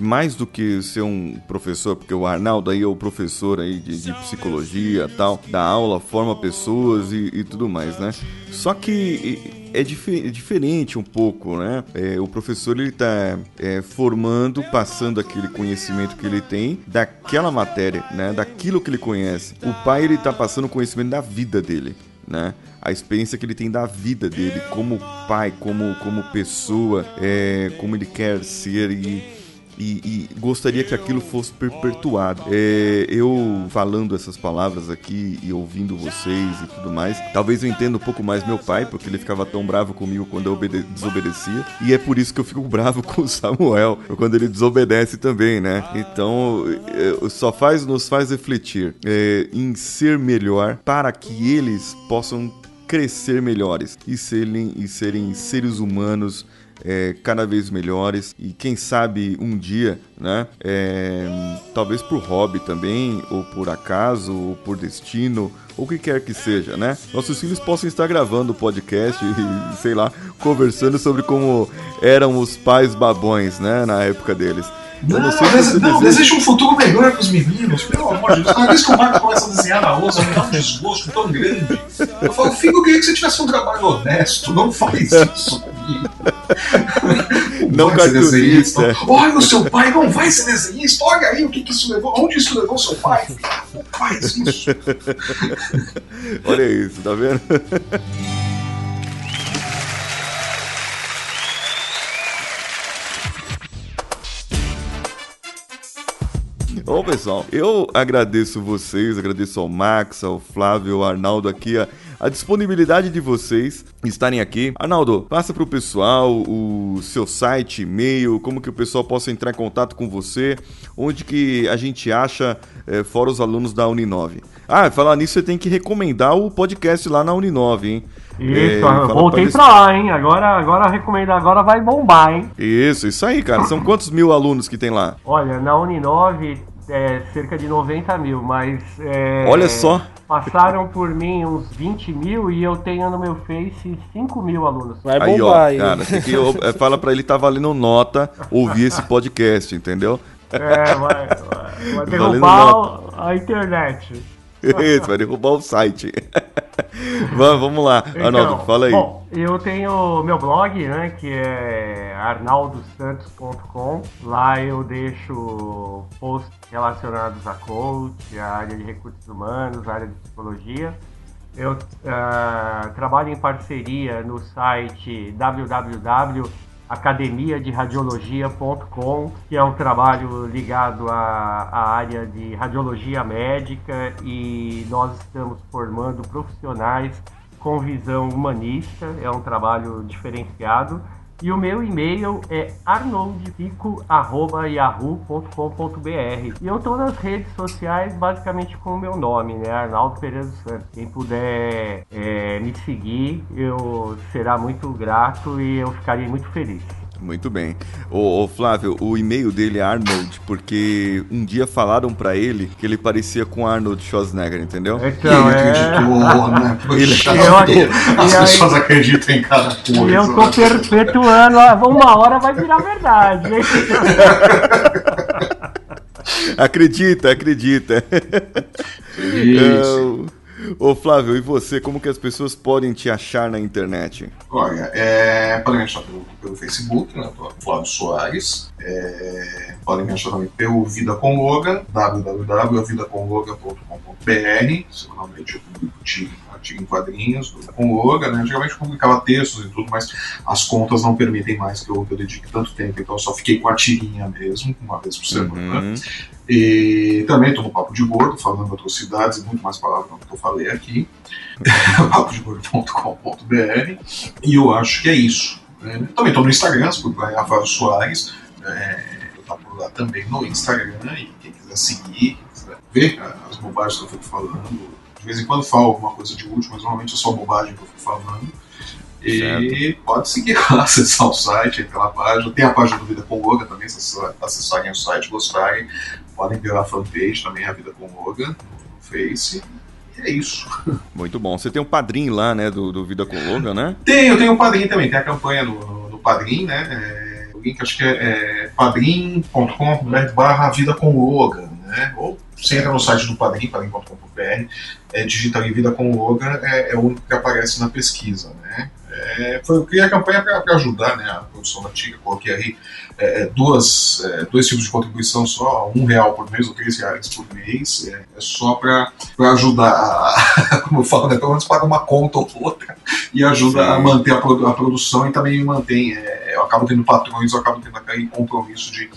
mais do que ser um professor, porque o Arnaldo aí é o professor aí de, de psicologia, tal, dá aula, forma pessoas e, e tudo mais, né? Só que é, dif é diferente um pouco, né? É, o professor ele está é, formando, passando aquele conhecimento que ele tem daquela matéria, né? Daquilo que ele conhece. O pai ele está passando o conhecimento da vida dele, né? a experiência que ele tem da vida dele como pai, como, como pessoa, é, como ele quer ser e e, e gostaria que aquilo fosse perpetuado. É, eu falando essas palavras aqui e ouvindo vocês e tudo mais, talvez eu entenda um pouco mais meu pai, porque ele ficava tão bravo comigo quando eu desobedecia, e é por isso que eu fico bravo com o Samuel, quando ele desobedece também, né? Então, é, só faz, nos faz refletir é, em ser melhor para que eles possam crescer melhores e serem, e serem seres humanos é, cada vez melhores e quem sabe um dia, né? É, talvez por hobby também, ou por acaso, ou por destino, ou o que quer que seja, né? Nossos filhos possam estar gravando o podcast e, sei lá, conversando sobre como eram os pais babões, né? Na época deles. Não, não, não, não deseja um futuro melhor para os meninos, pelo amor de Deus. Cada vez que o Marco começa a desenhar na lousa, me dá um desgosto tão grande. Eu falo, filho, eu queria que você tivesse um trabalho honesto, não faz isso. Não cartunista. Olha, o seu pai não vai ser desenhista, olha aí o que, que isso levou, onde isso levou seu pai, Não faz isso. olha isso, tá vendo? Bom, pessoal, eu agradeço vocês, agradeço ao Max, ao Flávio, ao Arnaldo aqui, a, a disponibilidade de vocês estarem aqui. Arnaldo, passa para o pessoal o seu site, e-mail, como que o pessoal possa entrar em contato com você, onde que a gente acha, é, fora os alunos da Uninove. Ah, falar nisso, você tem que recomendar o podcast lá na Uninove, hein? Isso, é, voltei pra, pra lá, hein? Agora, agora recomendo, agora vai bombar, hein? Isso, isso aí, cara. São quantos mil alunos que tem lá? Olha, na Uninove é, cerca de 90 mil, mas. É, Olha só! Passaram por mim uns 20 mil e eu tenho no meu Face 5 mil alunos. Vai aí, bombar, ó, aí. cara, tem que, é, fala pra ele tá valendo nota ouvir esse podcast, entendeu? É, vai, vai, vai derrubar a internet. Isso, vai derrubar o site. Vamos, vamos lá, então, Arnaldo, fala aí. Bom, eu tenho meu blog, né, que é arnaldosantos.com. Lá eu deixo posts relacionados a coach, a área de recursos humanos, a área de psicologia. Eu uh, trabalho em parceria no site www academia de radiologia.com, que é um trabalho ligado à, à, área de radiologia médica e nós estamos formando profissionais com visão humanista, é um trabalho diferenciado e o meu e-mail é arnoldpico.yahoo.com.br. E eu estou nas redes sociais basicamente com o meu nome, né? Arnaldo Pereira dos Santos. Quem puder é, me seguir, eu será muito grato e eu ficaria muito feliz. Muito bem. Ô, ô, Flávio, o e-mail dele é Arnold, porque um dia falaram para ele que ele parecia com Arnold Schwarzenegger, entendeu? Então, ele acreditou, né? Ele... Eu, As pessoas aí, acreditam em cada coisa. E eu tô né? perpetuando, uma hora vai virar verdade. acredita, acredita. Isso. Ô Flávio, e você, como que as pessoas podem te achar na internet? Olha, é, podem me achar pelo, pelo Facebook, né? Flávio Soares. É, podem me achar também pelo Vida com Logan, www.vidacomlogan.com.br. Seguramente eu publico artigo, artigo em quadrinhos com Logan, né? Antigamente eu publicava textos e tudo, mas as contas não permitem mais que eu, que eu dedique tanto tempo, então eu só fiquei com a tirinha mesmo, uma vez por semana. Uhum. E também estou no Papo de Gordo, falando atrocidades e muito mais palavras do que eu falei aqui. papodegordo.com.br E eu acho que é isso. né? Também estou no Instagram, se procurar Rafael Soares. É, eu estou por lá também no Instagram. E quem quiser seguir, quiser ver as bobagens que eu fico falando. De vez em quando falo alguma coisa de útil, mas normalmente é só bobagem que eu fico falando. E pode seguir lá, acessar o site, entrar na página. Tem a página do Vida com Logan também, se acessar- acessarem o site, gostarem. Podem ver a fanpage também, a Vida com Logan, no Face. E é isso. Muito bom. Você tem um padrinho lá, né, do, do Vida com Logan, né? Tem, eu tenho um padrinho também, tem a campanha no, no, no Padrim, né? É, o link acho que é, é padrim.com.br barra vida com Logan, né? Ou você entra no site do Padrim, padrim.com.br, é, digita ali vida com Logan, é, é o único que aparece na pesquisa, né? É, foi, eu criei a campanha para ajudar né, a produção da Tiga, coloquei aí é, duas, é, dois tipos de contribuição só, um real por mês ou três reais por mês, é, é só para ajudar, a, como eu falo, né, pelo menos paga uma conta ou outra e ajuda Sim. a manter a, produ- a produção e também mantém, é, eu acabo tendo patrões, eu acabo tendo aquele compromisso de,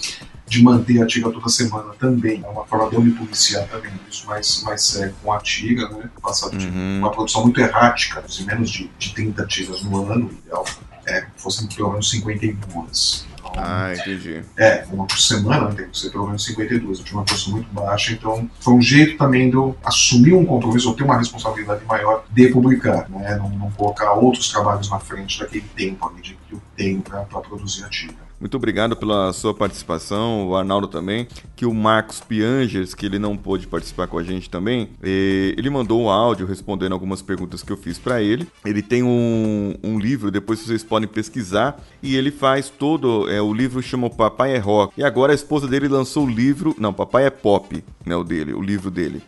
de manter a Tiga toda semana também, é uma forma de eu me policiar também, isso mais, mais sério com a Tiga, né, passar de Uhum. uma produção muito errática, em menos de, de 30 tiras no ano, ideal é fossem pelo menos 52. Então, Ah, entendi. é, uma por semana, né, tem que ser pelo menos 52. Eu tinha uma produção muito baixa, então foi um jeito também de eu assumir um compromisso, ou ter uma responsabilidade maior de publicar, né? não, não colocar outros trabalhos na frente daquele tempo ali de, que eu tenho para produzir a tira. Muito obrigado pela sua participação, o Arnaldo também, que o Marcos Piangers, que ele não pôde participar com a gente também, ele mandou um áudio respondendo algumas perguntas que eu fiz para ele. Ele tem um, um livro, depois vocês podem pesquisar, e ele faz todo, é, o livro chama Papai é Rock. E agora a esposa dele lançou o livro, não, Papai é Pop, né, o dele, o livro dele.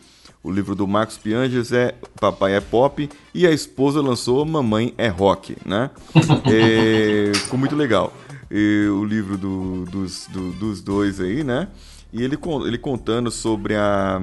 O livro do Marcos Pianges é Papai é Pop e a esposa lançou Mamãe é Rock, né? É, ficou muito legal. E o livro do- dos, do- dos dois aí, né? E ele, ele contando sobre a,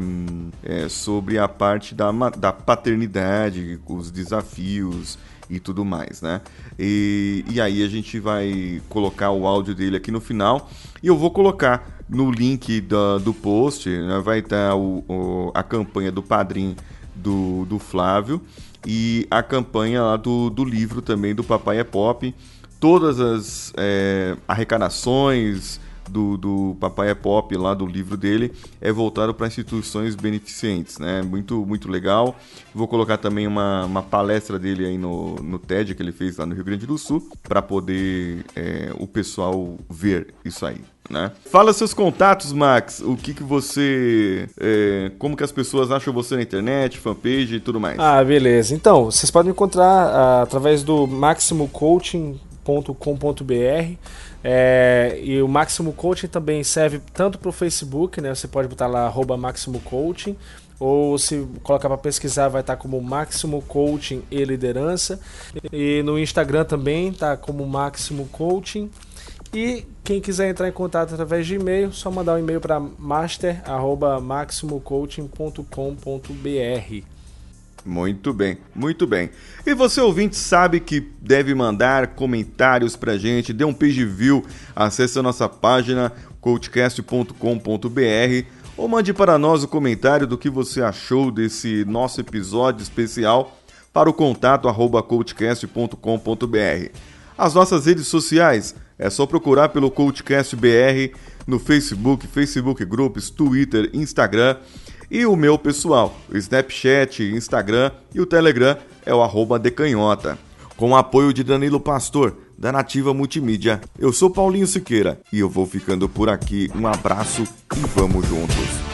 é, sobre a parte da, da paternidade, os desafios e tudo mais, né? E, e aí a gente vai colocar o áudio dele aqui no final e eu vou colocar no link da- do post, né, vai estar o- o- a campanha do padrinho do, do Flávio e a campanha lá do, do livro também do Papai é Pop. Todas as é, arrecadações do, do Papai é Pop lá do livro dele é voltado para instituições beneficentes, né? Muito, muito legal. Vou colocar também uma, uma palestra dele aí no, no TED que ele fez lá no Rio Grande do Sul para poder é, o pessoal ver isso aí. Né? Fala seus contatos, Max. O que que você, é, como que as pessoas acham você na internet, fanpage e tudo mais. Ah, beleza. Então, vocês podem me encontrar ah, através do maximocoaching.com.br. É, e o Máximo Coaching também serve tanto para o Facebook, né? Você pode botar lá arroba Máximo Coaching, ou se colocar para pesquisar vai estar como Máximo Coaching e Liderança. E no Instagram também tá como Máximo Coaching. E quem quiser entrar em contato através de e-mail, só mandar um e-mail para master@maximocoaching.com.br. Muito bem, muito bem. E você ouvinte sabe que deve mandar comentários pra gente, dê um page view, acesse a nossa página coachcast.com.br ou mande para nós o comentário do que você achou desse nosso episódio especial para o contato arroba coachcast.com.br. As nossas redes sociais é só procurar pelo Coachcast BR no Facebook, Facebook Groups, Twitter, Instagram e o meu pessoal, o Snapchat, Instagram e o Telegram é o arroba decanhota. Com o apoio de Danilo Pastor, da Nativa Multimídia, eu sou Paulinho Siqueira e eu vou ficando por aqui. Um abraço e vamos juntos.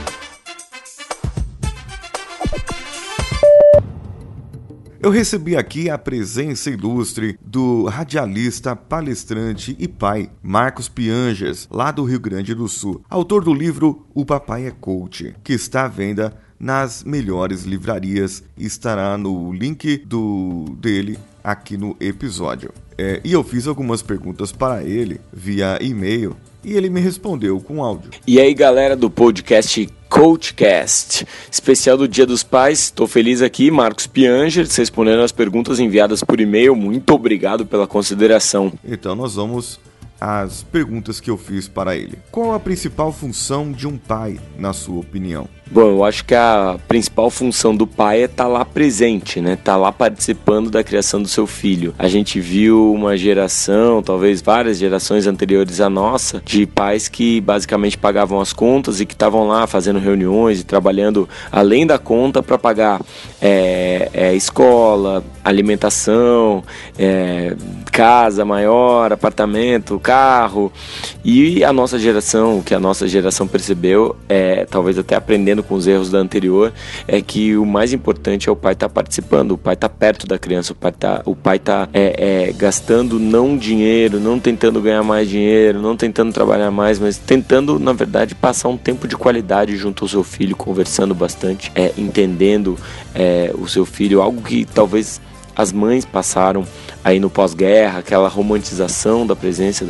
Eu recebi aqui a presença ilustre do radialista, palestrante e pai Marcos Pianges, lá do Rio Grande do Sul, autor do livro O Papai é Coach, que está à venda nas melhores livrarias. Estará no link do dele aqui no episódio. É, e eu fiz algumas perguntas para ele via e-mail e ele me respondeu com áudio. E aí, galera do podcast Coachcast, especial do Dia dos Pais. Estou feliz aqui, Marcos Pianger, respondendo as perguntas enviadas por e-mail. Muito obrigado pela consideração. Então nós vamos às perguntas que eu fiz para ele. Qual a principal função de um pai, na sua opinião? Bom, eu acho que a principal função do pai é estar tá lá presente, né? Tá lá participando da criação do seu filho. A gente viu uma geração, talvez várias gerações anteriores à nossa, de pais que basicamente pagavam as contas e que estavam lá fazendo reuniões e trabalhando além da conta para pagar é, é, escola, alimentação, é, casa maior, apartamento, carro. E a nossa geração, o que a nossa geração percebeu, é talvez até aprendendo com os erros da anterior, é que o mais importante é o pai estar tá participando, o pai estar tá perto da criança, o pai tá, o pai tá é, é, gastando não dinheiro, não tentando ganhar mais dinheiro, não tentando trabalhar mais, mas tentando, na verdade, passar um tempo de qualidade junto ao seu filho, conversando bastante, é, entendendo é, o seu filho, algo que talvez as mães passaram aí no pós-guerra, aquela romantização da presença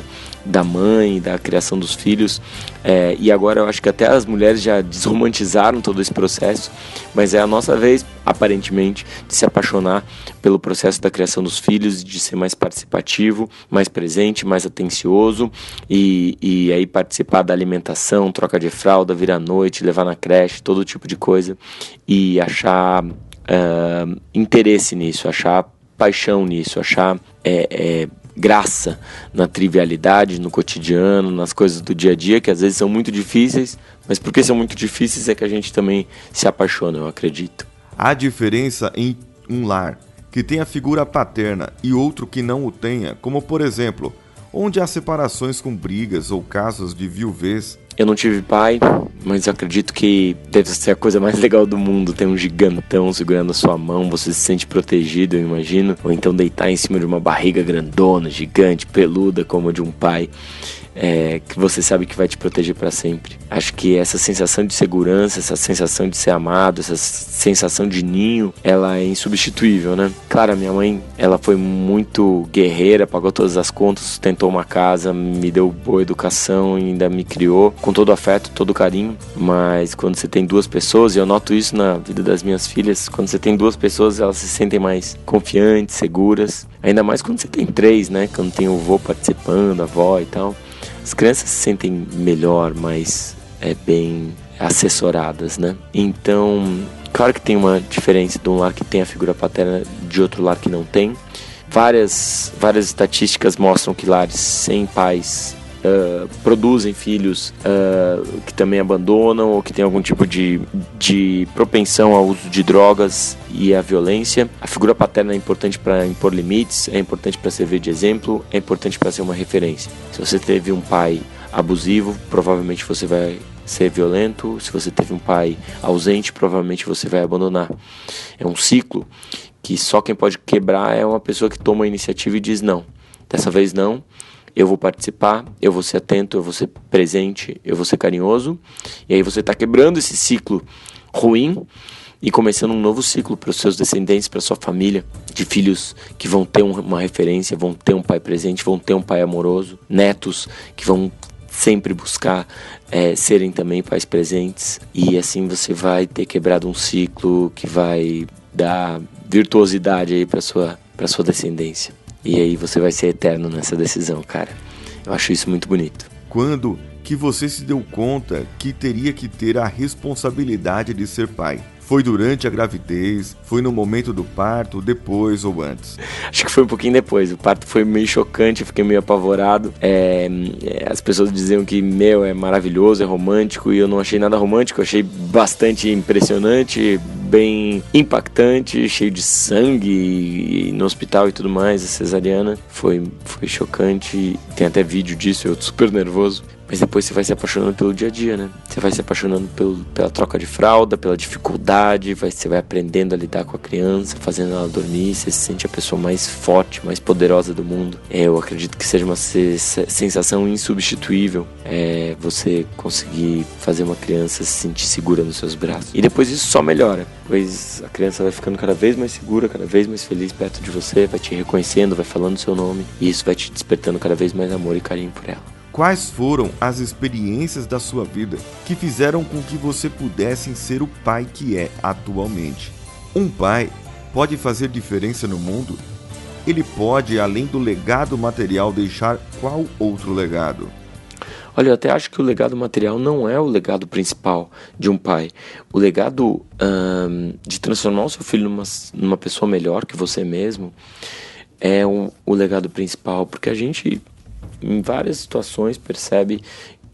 da mãe, da criação dos filhos. É, e agora eu acho que até as mulheres já desromantizaram todo esse processo, mas é a nossa vez, aparentemente, de se apaixonar pelo processo da criação dos filhos, de ser mais participativo, mais presente, mais atencioso e, e aí participar da alimentação, troca de fralda, vir à noite, levar na creche, todo tipo de coisa e achar uh, interesse nisso, achar paixão nisso, achar é, é, graça na trivialidade, no cotidiano, nas coisas do dia a dia, que às vezes são muito difíceis, mas porque são muito difíceis é que a gente também se apaixona, eu acredito. Há diferença em um lar que tenha figura paterna e outro que não o tenha, como por exemplo, onde há separações com brigas ou casos de viuvez eu não tive pai, mas acredito que deve ser a coisa mais legal do mundo. Ter um gigantão segurando a sua mão, você se sente protegido, eu imagino. Ou então deitar em cima de uma barriga grandona, gigante, peluda, como a de um pai é, que você sabe que vai te proteger para sempre. Acho que essa sensação de segurança, essa sensação de ser amado, essa sensação de ninho, ela é insubstituível, né? Claro, minha mãe, ela foi muito guerreira, pagou todas as contas, sustentou uma casa, me deu boa educação ainda me criou com todo afeto, todo carinho. Mas quando você tem duas pessoas, e eu noto isso na vida das minhas filhas, quando você tem duas pessoas, elas se sentem mais confiantes, seguras. Ainda mais quando você tem três, né? Quando tem o vô participando, a avó e tal. As crianças se sentem melhor, mais é, bem assessoradas, né? Então, claro que tem uma diferença de um lar que tem a figura paterna de outro lar que não tem. Várias, várias estatísticas mostram que lares sem pais Uh, produzem filhos uh, que também abandonam ou que têm algum tipo de, de propensão ao uso de drogas e à violência. A figura paterna é importante para impor limites, é importante para servir de exemplo, é importante para ser uma referência. Se você teve um pai abusivo, provavelmente você vai ser violento. Se você teve um pai ausente, provavelmente você vai abandonar. É um ciclo que só quem pode quebrar é uma pessoa que toma a iniciativa e diz não. Dessa vez não, eu vou participar, eu vou ser atento, eu vou ser presente, eu vou ser carinhoso. E aí você está quebrando esse ciclo ruim e começando um novo ciclo para os seus descendentes, para sua família, de filhos que vão ter uma referência, vão ter um pai presente, vão ter um pai amoroso, netos que vão sempre buscar é, serem também pais presentes e assim você vai ter quebrado um ciclo que vai dar virtuosidade aí para sua para sua descendência. E aí você vai ser eterno nessa decisão, cara. Eu acho isso muito bonito. Quando que você se deu conta que teria que ter a responsabilidade de ser pai? Foi durante a gravidez? Foi no momento do parto? Depois ou antes? Acho que foi um pouquinho depois. O parto foi meio chocante, eu fiquei meio apavorado. É, é, as pessoas diziam que, meu, é maravilhoso, é romântico, e eu não achei nada romântico, eu achei bastante impressionante, bem impactante, cheio de sangue no hospital e tudo mais, a cesariana. Foi, foi chocante. Tem até vídeo disso, eu super nervoso. Mas depois você vai se apaixonando pelo dia a dia, né? Você vai se apaixonando pelo, pela troca de fralda, pela dificuldade, vai, você vai aprendendo a lidar com a criança, fazendo ela dormir, você se sente a pessoa mais forte, mais poderosa do mundo. É, eu acredito que seja uma sensação insubstituível é, você conseguir fazer uma criança se sentir segura nos seus braços. E depois isso só melhora, pois a criança vai ficando cada vez mais segura, cada vez mais feliz perto de você, vai te reconhecendo, vai falando seu nome, e isso vai te despertando cada vez mais amor e carinho por ela. Quais foram as experiências da sua vida que fizeram com que você pudesse ser o pai que é atualmente? Um pai pode fazer diferença no mundo? Ele pode, além do legado material, deixar qual outro legado? Olha, eu até acho que o legado material não é o legado principal de um pai. O legado de transformar o seu filho numa, numa pessoa melhor que você mesmo é um, o legado principal, porque a gente em várias situações percebe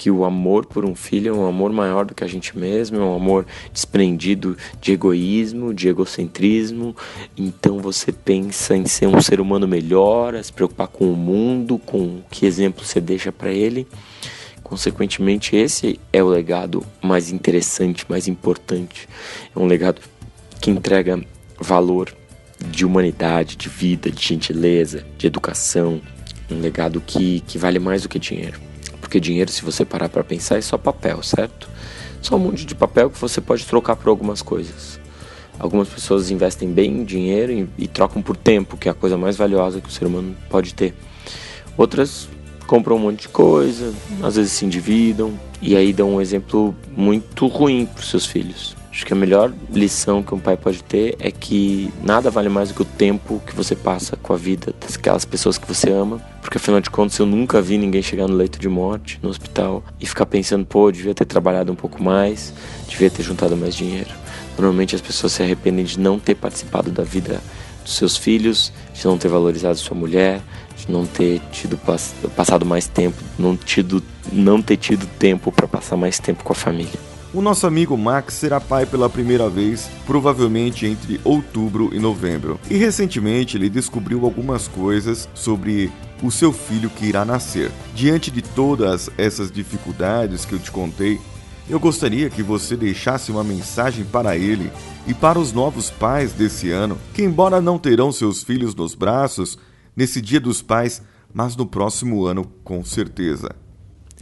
que o amor por um filho é um amor maior do que a gente mesmo, é um amor desprendido de egoísmo, de egocentrismo. Então você pensa em ser um ser humano melhor, a se preocupar com o mundo, com que exemplo você deixa para ele. Consequentemente, esse é o legado mais interessante, mais importante. É um legado que entrega valor de humanidade, de vida, de gentileza, de educação, um legado que, que vale mais do que dinheiro. Porque dinheiro, se você parar para pensar, é só papel, certo? Só um monte de papel que você pode trocar por algumas coisas. Algumas pessoas investem bem em dinheiro e, e trocam por tempo, que é a coisa mais valiosa que o ser humano pode ter. Outras compram um monte de coisa, às vezes se endividam e aí dão um exemplo muito ruim para seus filhos. Acho que a melhor lição que um pai pode ter é que nada vale mais do que o tempo que você passa com a vida daquelas pessoas que você ama. Porque afinal de contas eu nunca vi ninguém chegar no leito de morte, no hospital, e ficar pensando, pô, devia ter trabalhado um pouco mais, devia ter juntado mais dinheiro. Normalmente as pessoas se arrependem de não ter participado da vida dos seus filhos, de não ter valorizado sua mulher, de não ter tido passado mais tempo, não, tido, não ter tido tempo para passar mais tempo com a família. O nosso amigo Max será pai pela primeira vez, provavelmente entre outubro e novembro. E recentemente ele descobriu algumas coisas sobre o seu filho que irá nascer. Diante de todas essas dificuldades que eu te contei, eu gostaria que você deixasse uma mensagem para ele e para os novos pais desse ano, que, embora não terão seus filhos nos braços nesse Dia dos Pais, mas no próximo ano com certeza.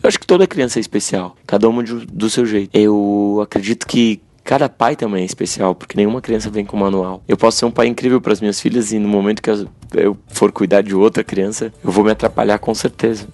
Eu acho que toda criança é especial, cada uma do seu jeito. Eu acredito que cada pai também é especial, porque nenhuma criança vem com manual. Eu posso ser um pai incrível para as minhas filhas e no momento que eu for cuidar de outra criança, eu vou me atrapalhar com certeza.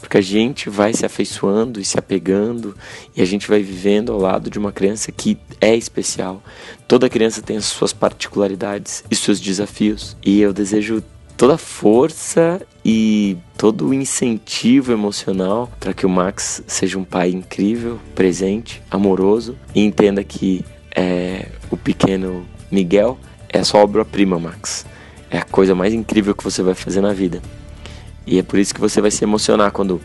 Porque a gente vai se afeiçoando e se apegando e a gente vai vivendo ao lado de uma criança que é especial. Toda criança tem as suas particularidades e seus desafios. E eu desejo toda a força e todo o incentivo emocional para que o Max seja um pai incrível, presente, amoroso e entenda que é, o pequeno Miguel é sua obra-prima, Max. É a coisa mais incrível que você vai fazer na vida. E é por isso que você vai se emocionar quando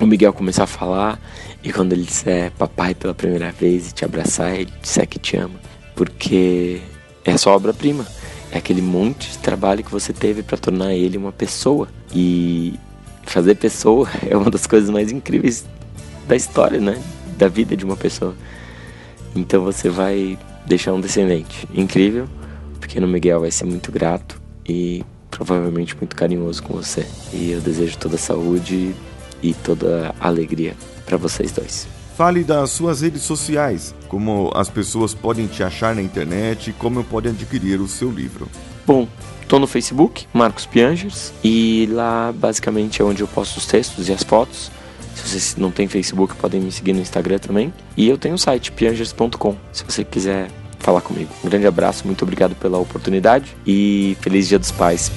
o Miguel começar a falar e quando ele disser papai pela primeira vez e te abraçar e disser que te ama. Porque é sua obra-prima. É aquele monte de trabalho que você teve para tornar ele uma pessoa. E fazer pessoa é uma das coisas mais incríveis da história, né? Da vida de uma pessoa. Então você vai deixar um descendente incrível. O pequeno Miguel vai ser muito grato e provavelmente muito carinhoso com você. E eu desejo toda a saúde e toda a alegria para vocês dois. Fale das suas redes sociais, como as pessoas podem te achar na internet e como podem adquirir o seu livro. Bom, tô no Facebook, Marcos Piangers, e lá basicamente é onde eu posto os textos e as fotos. Se vocês não têm Facebook, podem me seguir no Instagram também. E eu tenho o site piangers.com, se você quiser falar comigo. Um grande abraço, muito obrigado pela oportunidade e feliz Dia dos Pais